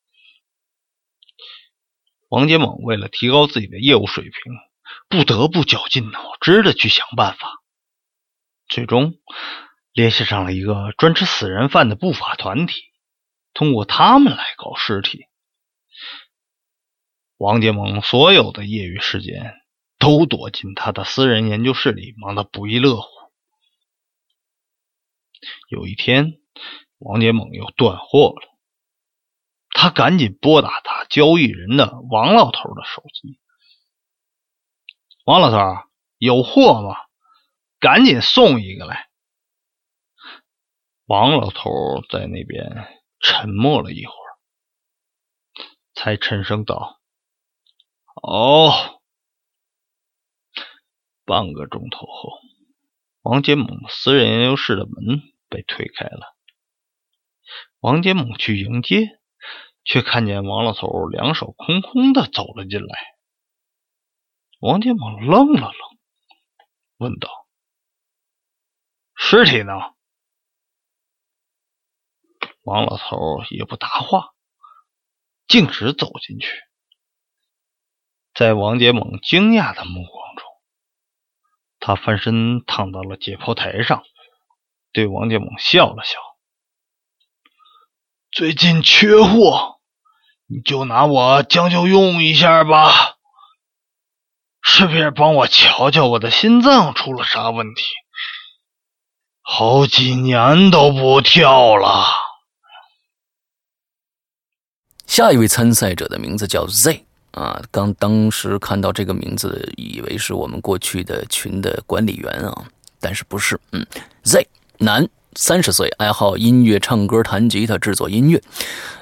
王杰猛为了提高自己的业务水平，不得不绞尽脑汁的去想办法。最终联系上了一个专吃死人饭的不法团体，通过他们来搞尸体。王杰猛所有的业余时间都躲进他的私人研究室里，忙得不亦乐乎。有一天，王杰猛又断货了，他赶紧拨打他交易人的王老头的手机：“王老头，有货吗？”赶紧送一个来！王老头在那边沉默了一会儿，才沉声道：“哦。”半个钟头后，王杰猛私人研究室的门被推开了。王杰猛去迎接，却看见王老头两手空空的走了进来。王杰猛愣了愣，问道：“尸体呢？”王老头也不答话，径直走进去。在王杰猛惊讶的目光中，他翻身躺到了解剖台上，对王建猛笑了笑：“最近缺货，你就拿我将就用一下吧。顺便帮我瞧瞧我的心脏出了啥问题，好几年都不跳了。”下一位参赛者的名字叫 Z 啊，刚当时看到这个名字，以为是我们过去的群的管理员啊，但是不是，嗯，Z 男，三十岁，爱好音乐、唱歌、弹吉他、制作音乐，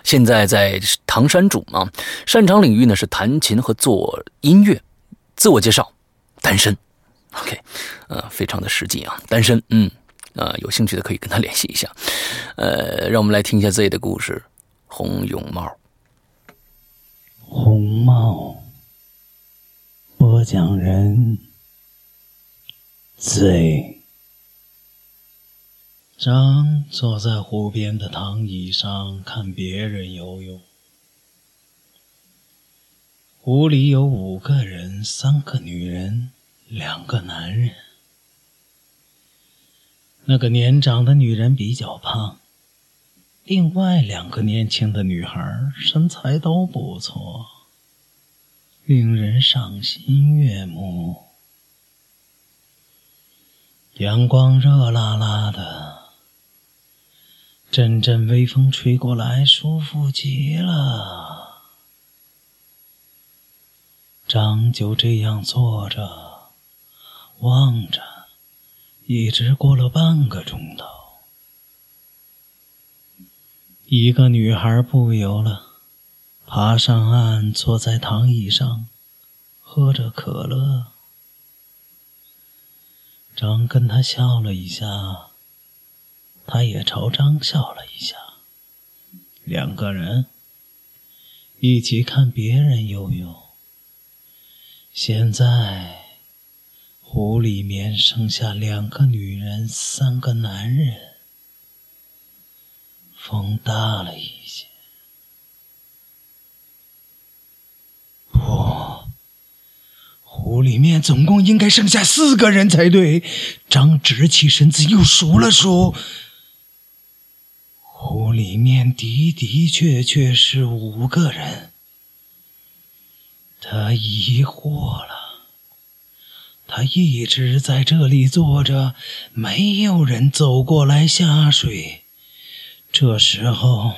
现在在唐山住啊，擅长领域呢是弹琴和做音乐。自我介绍，单身，OK，呃，非常的实际啊，单身，嗯，啊，有兴趣的可以跟他联系一下，呃，让我们来听一下 Z 的故事，红绒帽。红帽，播讲人，Z。张坐在湖边的躺椅上看别人游泳。湖里有五个人，三个女人，两个男人。那个年长的女人比较胖。另外两个年轻的女孩身材都不错，令人赏心悦目。阳光热辣辣的，阵阵微风吹过来，舒服极了。张就这样坐着，望着，一直过了半个钟头。一个女孩不游了，爬上岸，坐在躺椅上，喝着可乐。张跟她笑了一下，他也朝张笑了一下。两个人一起看别人游泳。现在湖里面剩下两个女人，三个男人。风大了一些，不，湖里面总共应该剩下四个人才对。张直起身子又数了数，湖里面的的确确是五个人。他疑惑了，他一直在这里坐着，没有人走过来下水。这时候，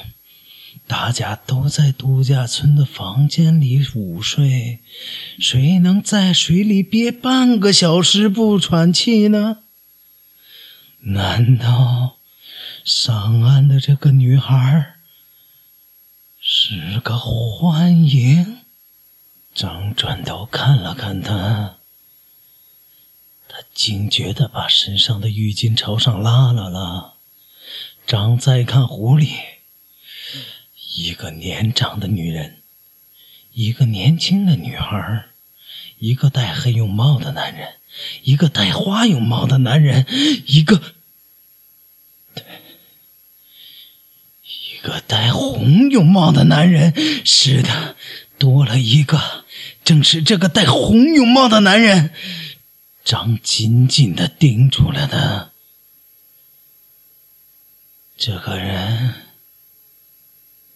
大家都在度假村的房间里午睡，谁能在水里憋半个小时不喘气呢？难道上岸的这个女孩是个幻影？张转头看了看她，他警觉地把身上的浴巾朝上拉了拉。张再看湖里，一个年长的女人，一个年轻的女孩，一个戴黑泳帽的男人，一个戴花泳帽的男人，一个，一个戴红泳帽的男人。是的，多了一个，正是这个戴红泳帽的男人。张紧紧的盯住了他。这个人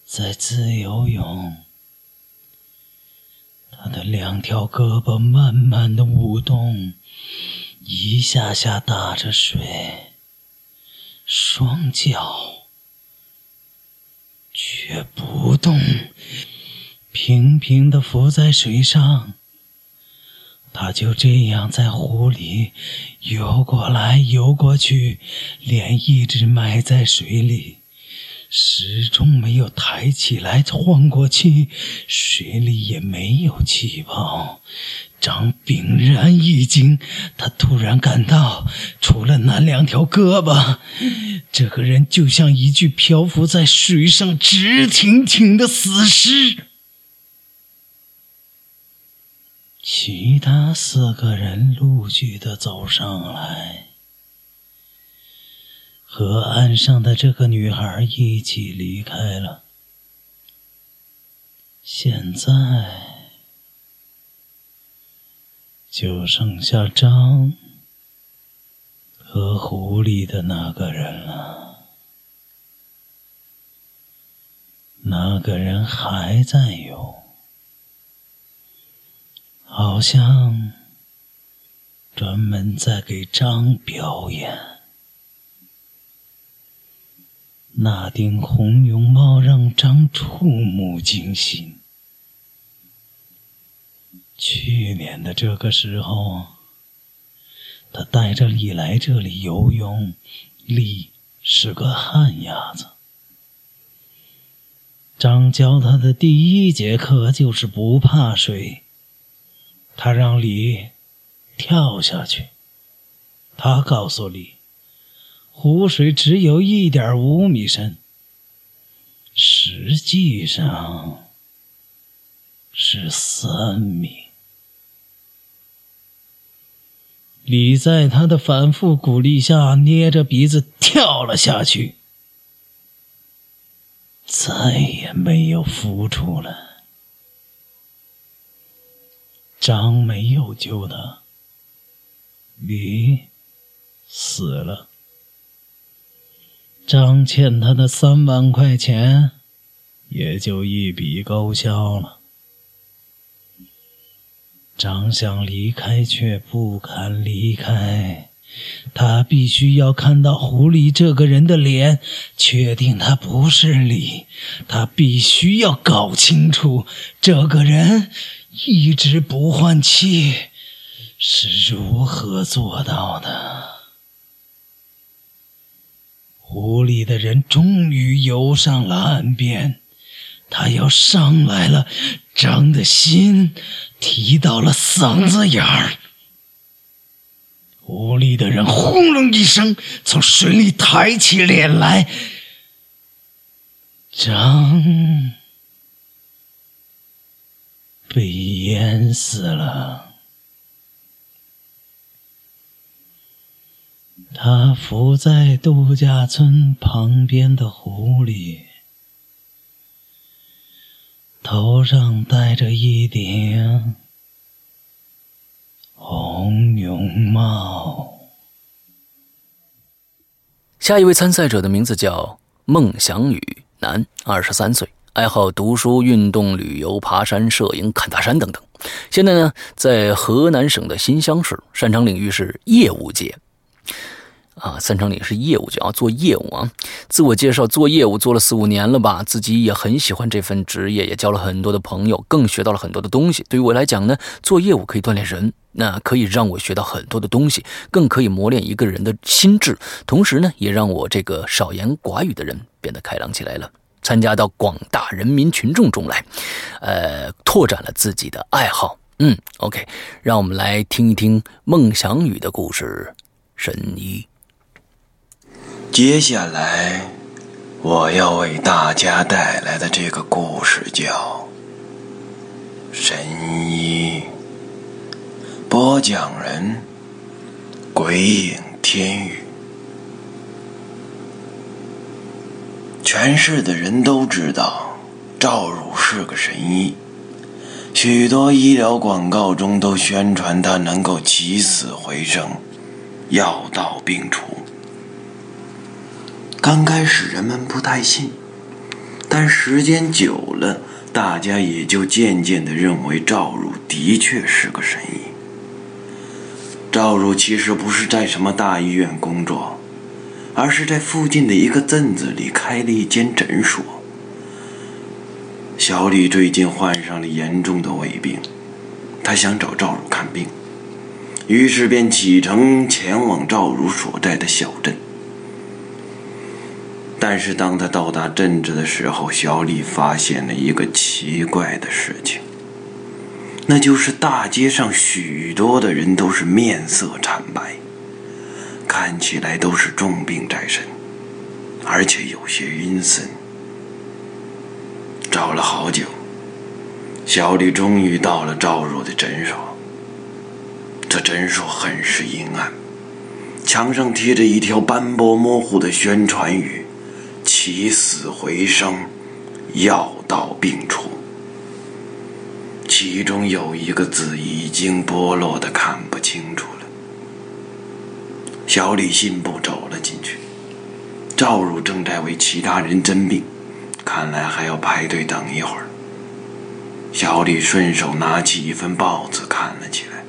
在自由泳，他的两条胳膊慢慢的舞动，一下下打着水，双脚却不动，平平的浮在水上。他就这样在湖里游过来游过去，脸一直埋在水里，始终没有抬起来换过气，水里也没有气泡。张炳然一惊，他突然感到，除了那两条胳膊，这个人就像一具漂浮在水上直挺挺的死尸。其他四个人陆续的走上来。和岸上的这个女孩一起离开了。现在就剩下张和湖里的那个人了。那个人还在游，好像专门在给张表演。那顶红绒帽让张触目惊心。去年的这个时候，他带着李来这里游泳，李是个旱鸭子。张教他的第一节课就是不怕水，他让李跳下去，他告诉李。湖水只有一点五米深，实际上是三米。李在他的反复鼓励下，捏着鼻子跳了下去，再也没有浮出来。张没有救他，李死了。张欠他的三万块钱，也就一笔勾销了。张想离开，却不敢离开。他必须要看到狐狸这个人的脸，确定他不是李。他必须要搞清楚，这个人一直不换气是如何做到的。湖里的人终于游上了岸边，他要上来了，张的心提到了嗓子眼儿。湖里的人轰隆一声从水里抬起脸来，张被淹死了。他伏在度假村旁边的湖里，头上戴着一顶红绒帽。下一位参赛者的名字叫孟祥宇，男，二十三岁，爱好读书、运动、旅游、爬山、摄影、砍大山等等。现在呢，在河南省的新乡市，擅长领域是业务界。啊，三成岭是业务，就要做业务啊。自我介绍，做业务做了四五年了吧，自己也很喜欢这份职业，也交了很多的朋友，更学到了很多的东西。对于我来讲呢，做业务可以锻炼人，那可以让我学到很多的东西，更可以磨练一个人的心智，同时呢，也让我这个少言寡语的人变得开朗起来了，参加到广大人民群众中来，呃，拓展了自己的爱好。嗯，OK，让我们来听一听孟祥宇的故事，神医。接下来，我要为大家带来的这个故事叫《神医》，播讲人鬼影天宇。全市的人都知道赵汝是个神医，许多医疗广告中都宣传他能够起死回生，药到病除。刚开始人们不太信，但时间久了，大家也就渐渐的认为赵汝的确是个神医。赵汝其实不是在什么大医院工作，而是在附近的一个镇子里开了一间诊所。小李最近患上了严重的胃病，他想找赵汝看病，于是便启程前往赵汝所在的小镇。但是当他到达镇子的时候，小李发现了一个奇怪的事情，那就是大街上许多的人都是面色惨白，看起来都是重病在身，而且有些阴森。找了好久，小李终于到了赵若的诊所。这诊所很是阴暗，墙上贴着一条斑驳模糊的宣传语。起死回生，药到病除。其中有一个字已经剥落的看不清楚了。小李信步走了进去，赵汝正在为其他人诊病，看来还要排队等一会儿。小李顺手拿起一份报纸看了起来，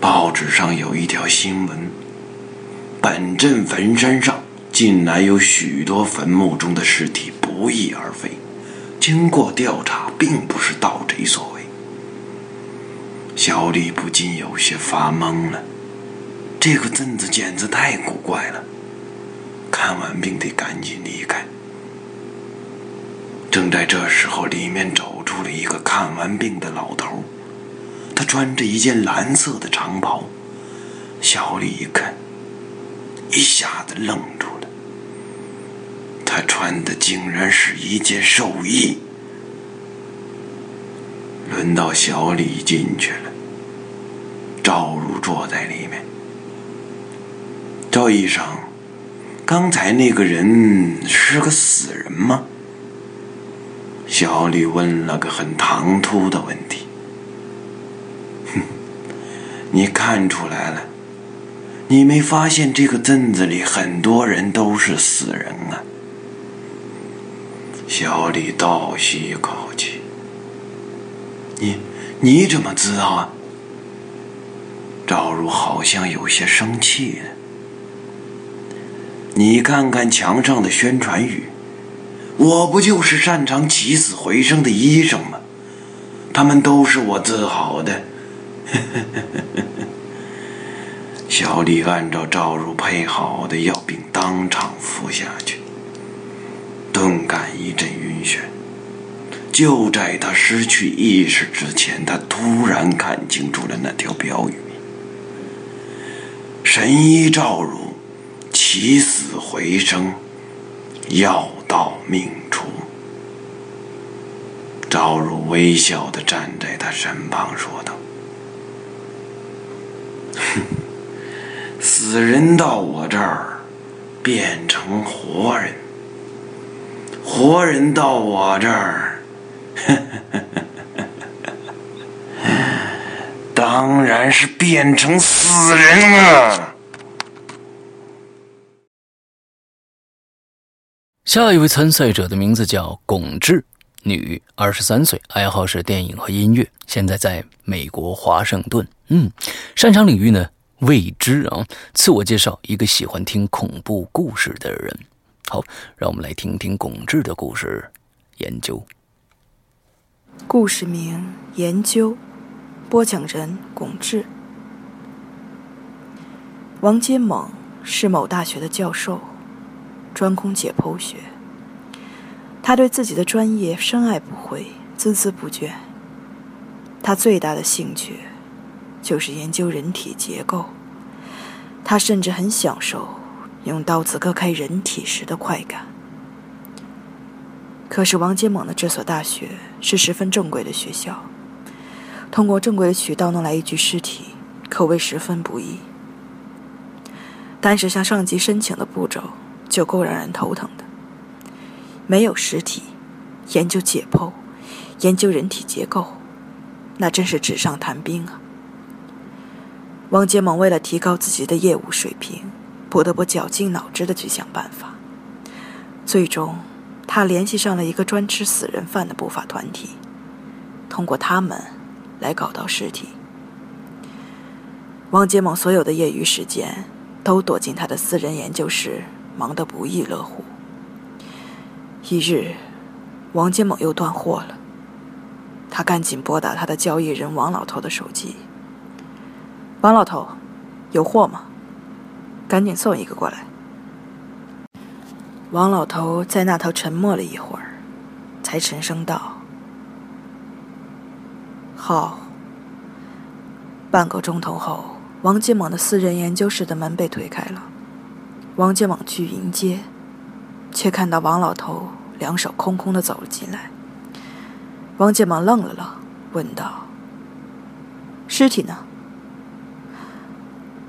报纸上有一条新闻：本镇坟山上。近来有许多坟墓中的尸体不翼而飞，经过调查，并不是盗贼所为。小李不禁有些发懵了，这个镇子简直太古怪了。看完病得赶紧离开。正在这时候，里面走出了一个看完病的老头，他穿着一件蓝色的长袍。小李一看，一下子愣住。穿的竟然是一件寿衣。轮到小李进去了，赵如坐在里面。赵医生，刚才那个人是个死人吗？小李问了个很唐突的问题。哼，你看出来了？你没发现这个镇子里很多人都是死人啊？小李倒吸一口气：“你你怎么知道啊？”赵如好像有些生气了。你看看墙上的宣传语，我不就是擅长起死回生的医生吗？他们都是我治好的。[LAUGHS] 小李按照赵如配好的药并当场服下去。顿感一阵晕眩。就在他失去意识之前，他突然看清楚了那条标语：“神医赵汝，起死回生，药到命除。”赵汝微笑的站在他身旁，说道：“哼，死人到我这儿，变成活人。”活人到我这儿，[LAUGHS] 当然是变成死人了。下一位参赛者的名字叫龚志，女，二十三岁，爱好是电影和音乐，现在在美国华盛顿。嗯，擅长领域呢未知啊。自我介绍：一个喜欢听恐怖故事的人。好，让我们来听听巩志的故事。研究故事名：研究，播讲人：巩志。王金猛是某大学的教授，专攻解剖学。他对自己的专业深爱不悔，孜孜不倦。他最大的兴趣就是研究人体结构。他甚至很享受。用刀子割开人体时的快感。可是王杰猛的这所大学是十分正规的学校，通过正规的渠道弄来一具尸体，可谓十分不易。单是向上级申请的步骤就够让人头疼的。没有尸体，研究解剖，研究人体结构，那真是纸上谈兵啊！王杰猛为了提高自己的业务水平。不得不绞尽脑汁的去想办法。最终，他联系上了一个专吃死人饭的不法团体，通过他们来搞到尸体。王杰猛所有的业余时间都躲进他的私人研究室，忙得不亦乐乎。一日，王杰猛又断货了，他赶紧拨打他的交易人王老头的手机。王老头，有货吗？赶紧送一个过来。王老头在那头沉默了一会儿，才沉声道：“好。”半个钟头后，王建猛的私人研究室的门被推开了。王建猛去迎接，却看到王老头两手空空的走了进来。王建猛愣了愣，问道：“尸体呢？”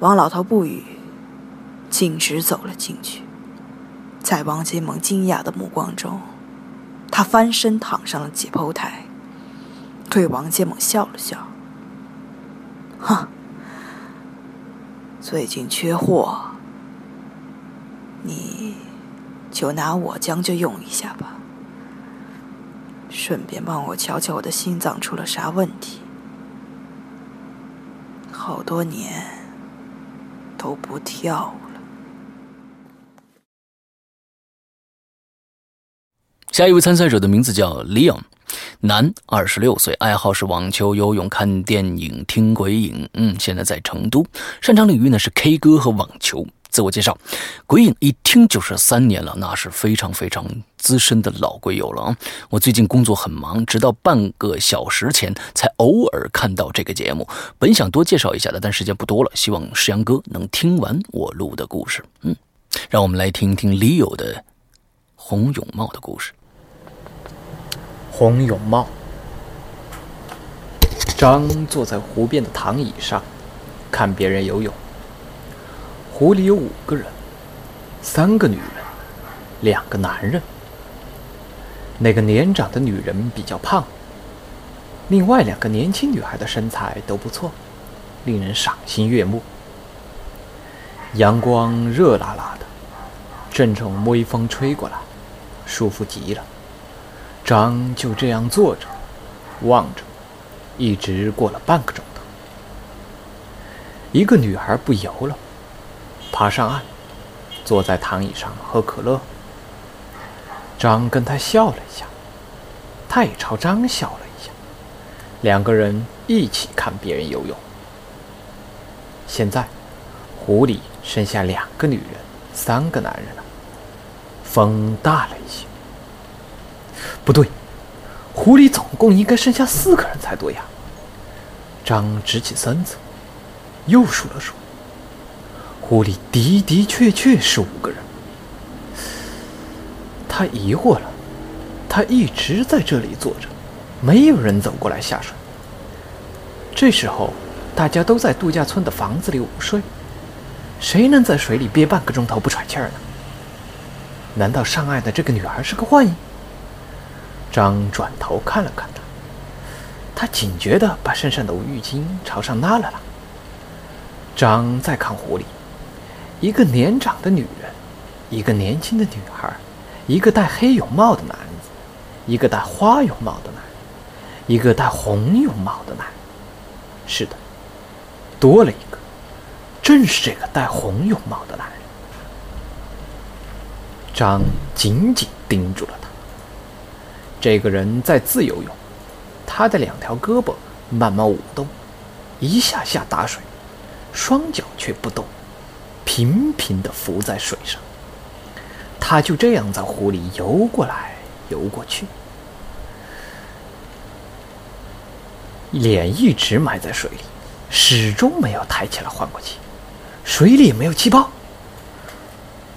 王老头不语，径直走了进去。在王杰猛惊讶的目光中，他翻身躺上了解剖台，对王杰猛笑了笑：“哼，最近缺货，你就拿我将就用一下吧，顺便帮我瞧瞧我的心脏出了啥问题。好多年都不跳。”下一位参赛者的名字叫 Leon，男，二十六岁，爱好是网球、游泳、看电影、听鬼影。嗯，现在在成都，擅长领域呢是 K 歌和网球。自我介绍，鬼影一听就是三年了，那是非常非常资深的老鬼友了啊！我最近工作很忙，直到半个小时前才偶尔看到这个节目。本想多介绍一下的，但时间不多了，希望石阳哥能听完我录的故事。嗯，让我们来听听李友的洪永茂的故事。洪永茂，张坐在湖边的躺椅上，看别人游泳。湖里有五个人，三个女人，两个男人。那个年长的女人比较胖，另外两个年轻女孩的身材都不错，令人赏心悦目。阳光热辣辣的，阵阵微风吹过来，舒服极了。张就这样坐着，望着，一直过了半个钟头。一个女孩不游了，爬上岸，坐在躺椅上喝可乐。张跟她笑了一下，她也朝张笑了一下，两个人一起看别人游泳。现在，湖里剩下两个女人，三个男人了。风大了一些。不对，湖里总共应该剩下四个人才对呀。张直起身子，又数了数，湖里的的确确是五个人。他疑惑了，他一直在这里坐着，没有人走过来下水。这时候，大家都在度假村的房子里午睡，谁能在水里憋半个钟头不喘气儿呢？难道上岸的这个女孩是个幻影？张转头看了看他，他警觉地把身上的浴巾朝上拉了拉。张再看湖里，一个年长的女人，一个年轻的女孩，一个戴黑泳帽的男子，一个戴花泳帽的男人，一个戴红泳帽的男人。是的，多了一个，正是这个戴红泳帽的男人。张紧紧盯住了。这个人在自由泳，他的两条胳膊慢慢舞动，一下下打水，双脚却不动，平平地浮在水上。他就这样在湖里游过来游过去，脸一直埋在水里，始终没有抬起来换过气，水里也没有气泡。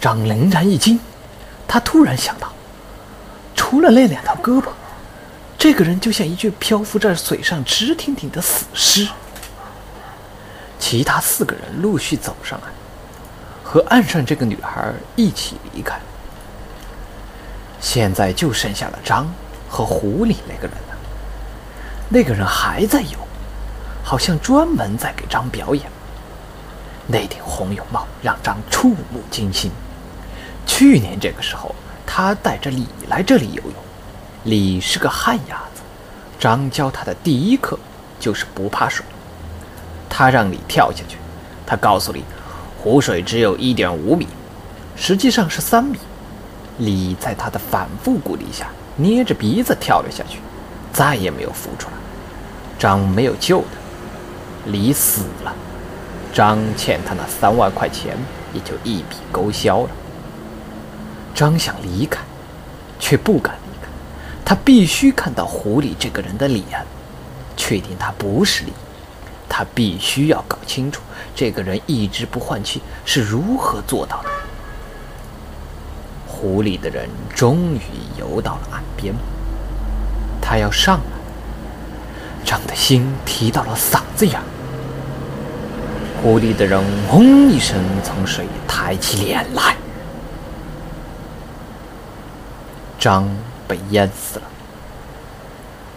张凌然一惊，他突然想到。除了那两条胳膊，这个人就像一具漂浮在水上直挺挺的死尸。其他四个人陆续走上来，和岸上这个女孩一起离开。现在就剩下了张和湖里那个人了。那个人还在游，好像专门在给张表演。那顶红泳帽让张触目惊心。去年这个时候。他带着李来这里游泳，李是个旱鸭子。张教他的第一课就是不怕水。他让李跳下去，他告诉李，湖水只有一点五米，实际上是三米。李在他的反复鼓励下，捏着鼻子跳了下去，再也没有浮出来。张没有救他，李死了。张欠他那三万块钱也就一笔勾销了。张想离开，却不敢离开。他必须看到狐狸这个人的脸，确定他不是狸。他必须要搞清楚这个人一直不换气是如何做到的。湖里的人终于游到了岸边，他要上来，张的心提到了嗓子眼。湖里的人“嗡”一声从水里抬起脸来，张被淹死了。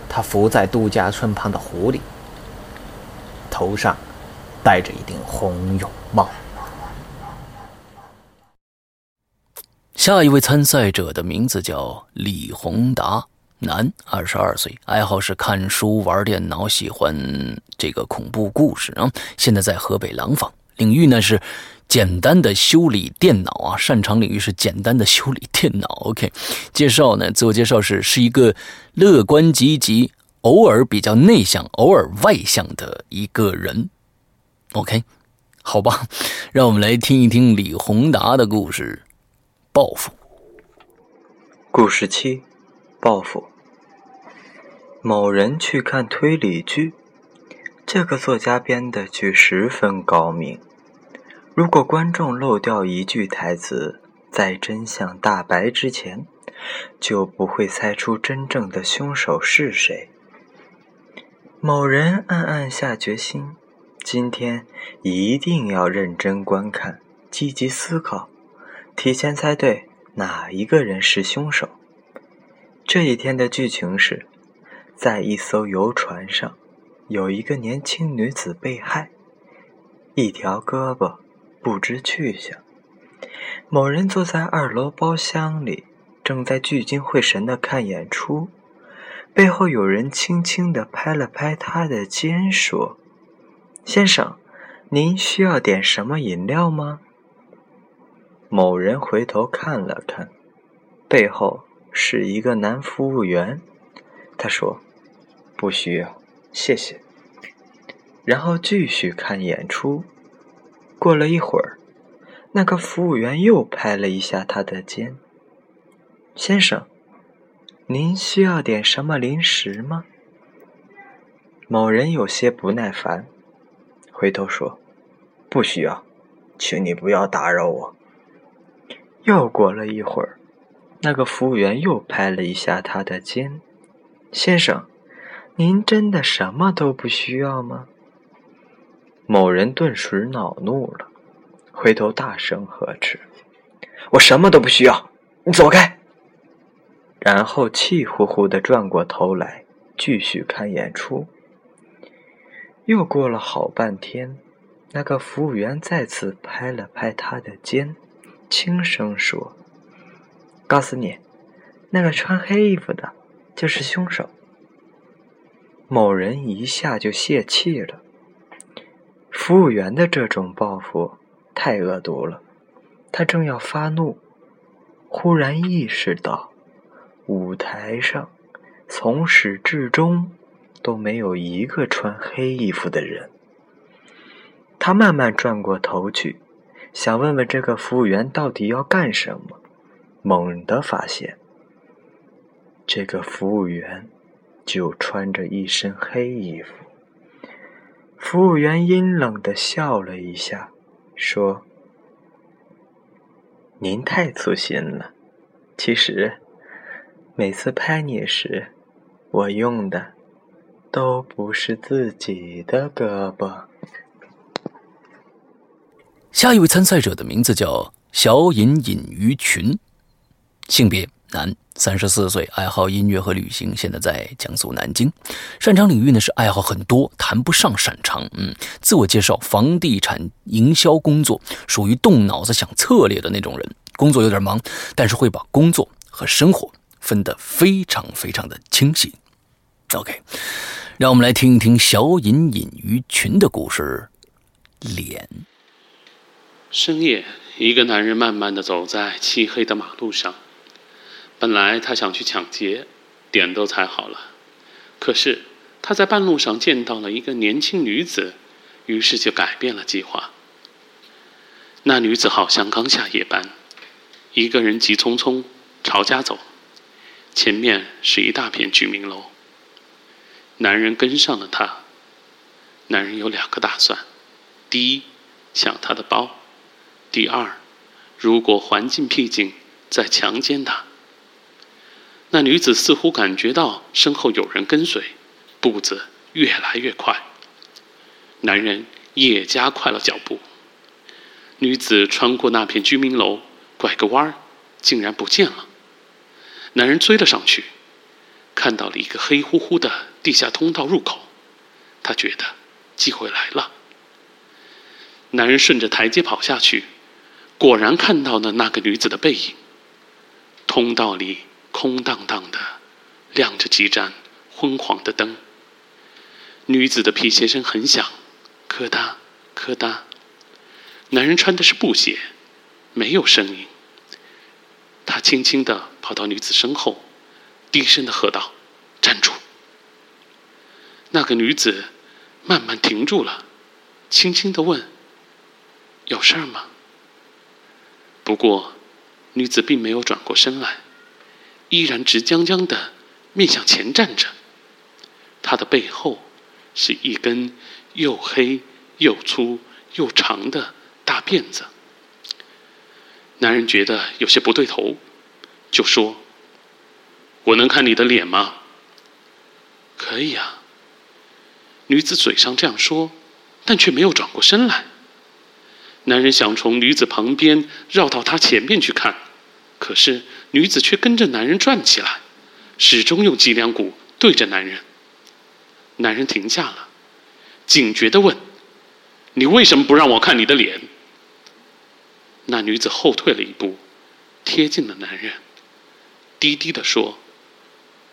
他伏在度假村旁的湖里。头上戴着一顶红泳帽。下一位参赛者的名字叫李宏达，男，二十二岁，爱好是看书、玩电脑，喜欢这个恐怖故事啊。现在在河北廊坊，领域呢是简单的修理电脑啊，擅长领域是简单的修理电脑。OK，介绍呢，自我介绍是是一个乐观积极。偶尔比较内向，偶尔外向的一个人，OK，好吧，[LAUGHS] 让我们来听一听李宏达的故事。报复。故事七：报复。某人去看推理剧，这个作家编的剧十分高明。如果观众漏掉一句台词，在真相大白之前，就不会猜出真正的凶手是谁。某人暗暗下决心，今天一定要认真观看，积极思考，提前猜对哪一个人是凶手。这一天的剧情是，在一艘游船上，有一个年轻女子被害，一条胳膊不知去向。某人坐在二楼包厢里，正在聚精会神地看演出。背后有人轻轻地拍了拍他的肩，说：“先生，您需要点什么饮料吗？”某人回头看了看，背后是一个男服务员。他说：“不需要，谢谢。”然后继续看演出。过了一会儿，那个服务员又拍了一下他的肩：“先生。”您需要点什么零食吗？某人有些不耐烦，回头说：“不需要，请你不要打扰我。”又过了一会儿，那个服务员又拍了一下他的肩：“先生，您真的什么都不需要吗？”某人顿时恼怒了，回头大声呵斥：“我什么都不需要，你走开！”然后气呼呼的转过头来，继续看演出。又过了好半天，那个服务员再次拍了拍他的肩，轻声说：“告诉你，那个穿黑衣服的，就是凶手。”某人一下就泄气了。服务员的这种报复太恶毒了，他正要发怒，忽然意识到。舞台上，从始至终都没有一个穿黑衣服的人。他慢慢转过头去，想问问这个服务员到底要干什么。猛地发现，这个服务员就穿着一身黑衣服。服务员阴冷的笑了一下，说：“您太粗心了，其实……”每次拍你时，我用的都不是自己的胳膊。下一位参赛者的名字叫小隐隐于群，性别男，三十四岁，爱好音乐和旅行，现在在江苏南京，擅长领域呢是爱好很多，谈不上擅长。嗯，自我介绍：房地产营销工作，属于动脑子想策略的那种人，工作有点忙，但是会把工作和生活。分得非常非常的清晰。OK，让我们来听一听小隐隐于群的故事。脸。深夜，一个男人慢慢的走在漆黑的马路上。本来他想去抢劫，点都踩好了。可是他在半路上见到了一个年轻女子，于是就改变了计划。那女子好像刚下夜班。一个人急匆匆朝家走，前面是一大片居民楼。男人跟上了他。男人有两个打算：第一，抢他的包；第二，如果环境僻静，再强奸他。那女子似乎感觉到身后有人跟随，步子越来越快。男人也加快了脚步。女子穿过那片居民楼，拐个弯儿，竟然不见了。男人追了上去，看到了一个黑乎乎的地下通道入口，他觉得机会来了。男人顺着台阶跑下去，果然看到了那个女子的背影。通道里空荡荡的，亮着几盏昏黄的灯。女子的皮鞋声很响，咯哒咯哒。男人穿的是布鞋，没有声音。他轻轻的跑到女子身后，低声的喝道：“站住！”那个女子慢慢停住了，轻轻的问：“有事儿吗？”不过，女子并没有转过身来，依然直僵僵的面向前站着。他的背后是一根又黑又粗又长的。大辫子，男人觉得有些不对头，就说：“我能看你的脸吗？”“可以啊。”女子嘴上这样说，但却没有转过身来。男人想从女子旁边绕到她前面去看，可是女子却跟着男人转起来，始终用脊梁骨对着男人。男人停下了，警觉的问：“你为什么不让我看你的脸？”那女子后退了。一步，贴近了。男人，低低的说：“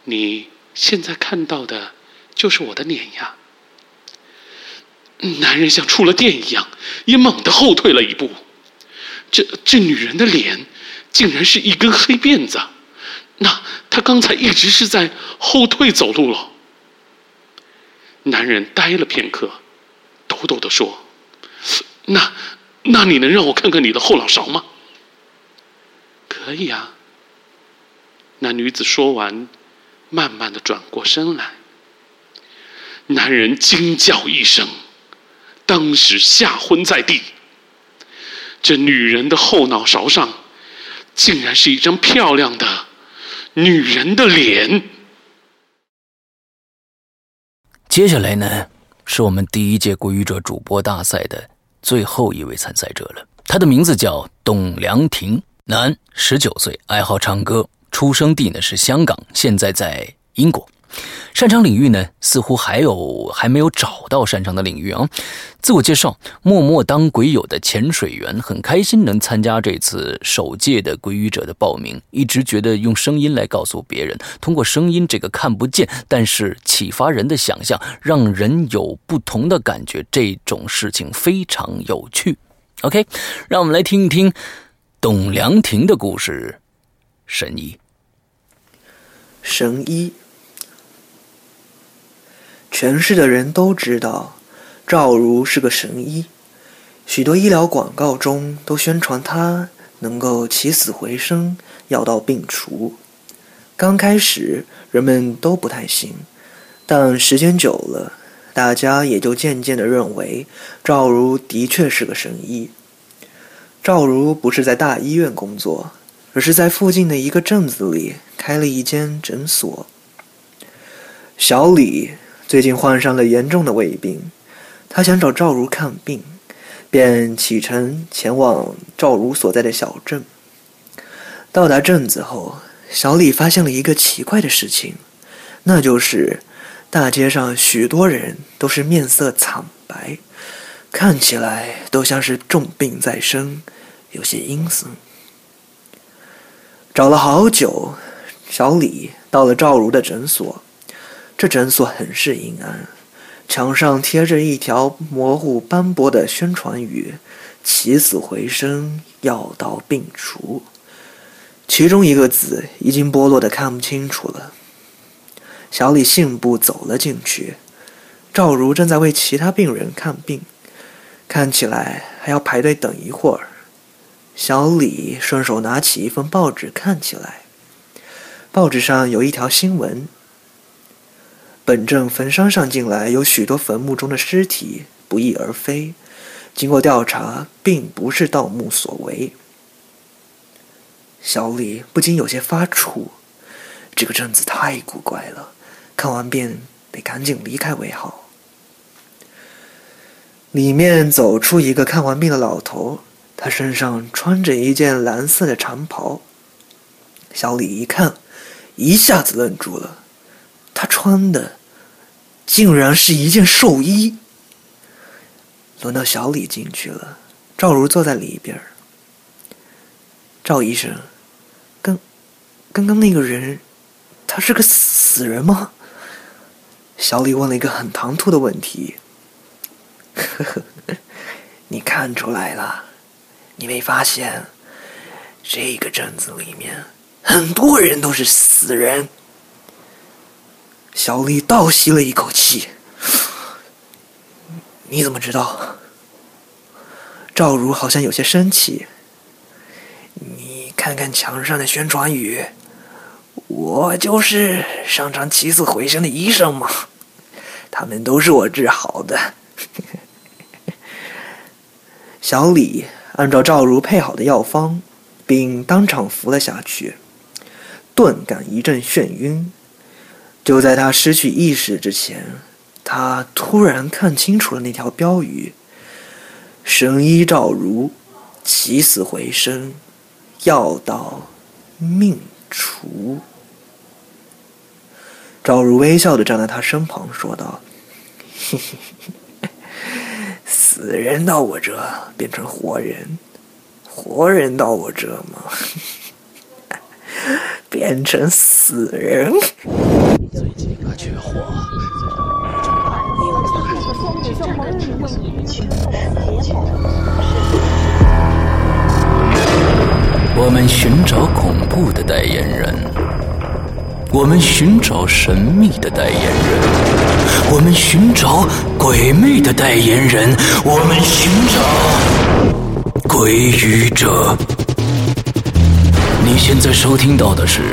你现在看到的，就是我的脸呀。”男人像触了。电一样，也猛地后退了。一步。这这女人的脸，竟然是一根黑辫子。那他刚才一直是在后退走路了。男人呆了片刻，抖抖的说：“那……”那你能让我看看你的后脑勺吗？可以啊。那女子说完，慢慢的转过身来。男人惊叫一声，当时吓昏在地。这女人的后脑勺上，竟然是一张漂亮的女人的脸。接下来呢，是我们第一届国语者主播大赛的。最后一位参赛者了，他的名字叫董良亭，男，十九岁，爱好唱歌，出生地呢是香港，现在在英国，擅长领域呢似乎还有还没有找到擅长的领域啊。自我介绍：默默当鬼友的潜水员，很开心能参加这次首届的鬼语者的报名，一直觉得用声音来告诉别人，通过声音这个看不见但是启发人的想象，让人有不同的感觉，这种事情非常有趣。OK，让我们来听一听董良亭的故事，神医。神医，全市的人都知道赵如是个神医，许多医疗广告中都宣传他能够起死回生、药到病除。刚开始人们都不太信，但时间久了，大家也就渐渐的认为赵如的确是个神医。赵如不是在大医院工作。而是在附近的一个镇子里开了一间诊所。小李最近患上了严重的胃病，他想找赵如看病，便启程前往赵如所在的小镇。到达镇子后，小李发现了一个奇怪的事情，那就是大街上许多人都是面色惨白，看起来都像是重病在身，有些阴森。找了好久，小李到了赵如的诊所。这诊所很是阴暗，墙上贴着一条模糊斑驳的宣传语：“起死回生，药到病除。”其中一个字已经剥落的看不清楚了。小李信步走了进去，赵如正在为其他病人看病，看起来还要排队等一会儿。小李顺手拿起一份报纸看起来，报纸上有一条新闻：本镇坟山上近来有许多坟墓中的尸体不翼而飞，经过调查，并不是盗墓所为。小李不禁有些发怵，这个镇子太古怪了，看完便得赶紧离开为好。里面走出一个看完病的老头，他身上穿着一件蓝色的长袍。小李一看，一下子愣住了，穿的竟然是一件寿衣。轮到小李进去了，赵如坐在里边赵医生。刚刚刚那个人，他是个死人吗？小李问了一个很唐突的问题。呵呵，你看出来了？你没发现这个镇子里面很多人都是死人？小李倒吸了一口气。你怎么知道？赵如好像有些生气。你看看墙上的宣传语。我就是上场起死回生的医生嘛，他们都是我治好的。小李按照赵如配好的药方，并当场服了下去，顿感一阵眩晕。就在他失去意识之前，他突然看清楚了那条标语：“神医赵如，起死回生，药到命除。”赵如微笑的站在他身旁，说道：“ [LAUGHS] 死人到我这变成活人，活人到我这嘛，[LAUGHS] 变成死人。”最近可缺货。我们寻找恐怖的代言人。我们寻找神秘的代言人，我们寻找鬼魅的代言人，我们寻找鬼语者。你现在收听到的是《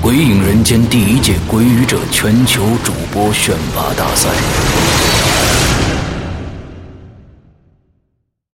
鬼影人间》第一届鬼语者全球主播选拔大赛。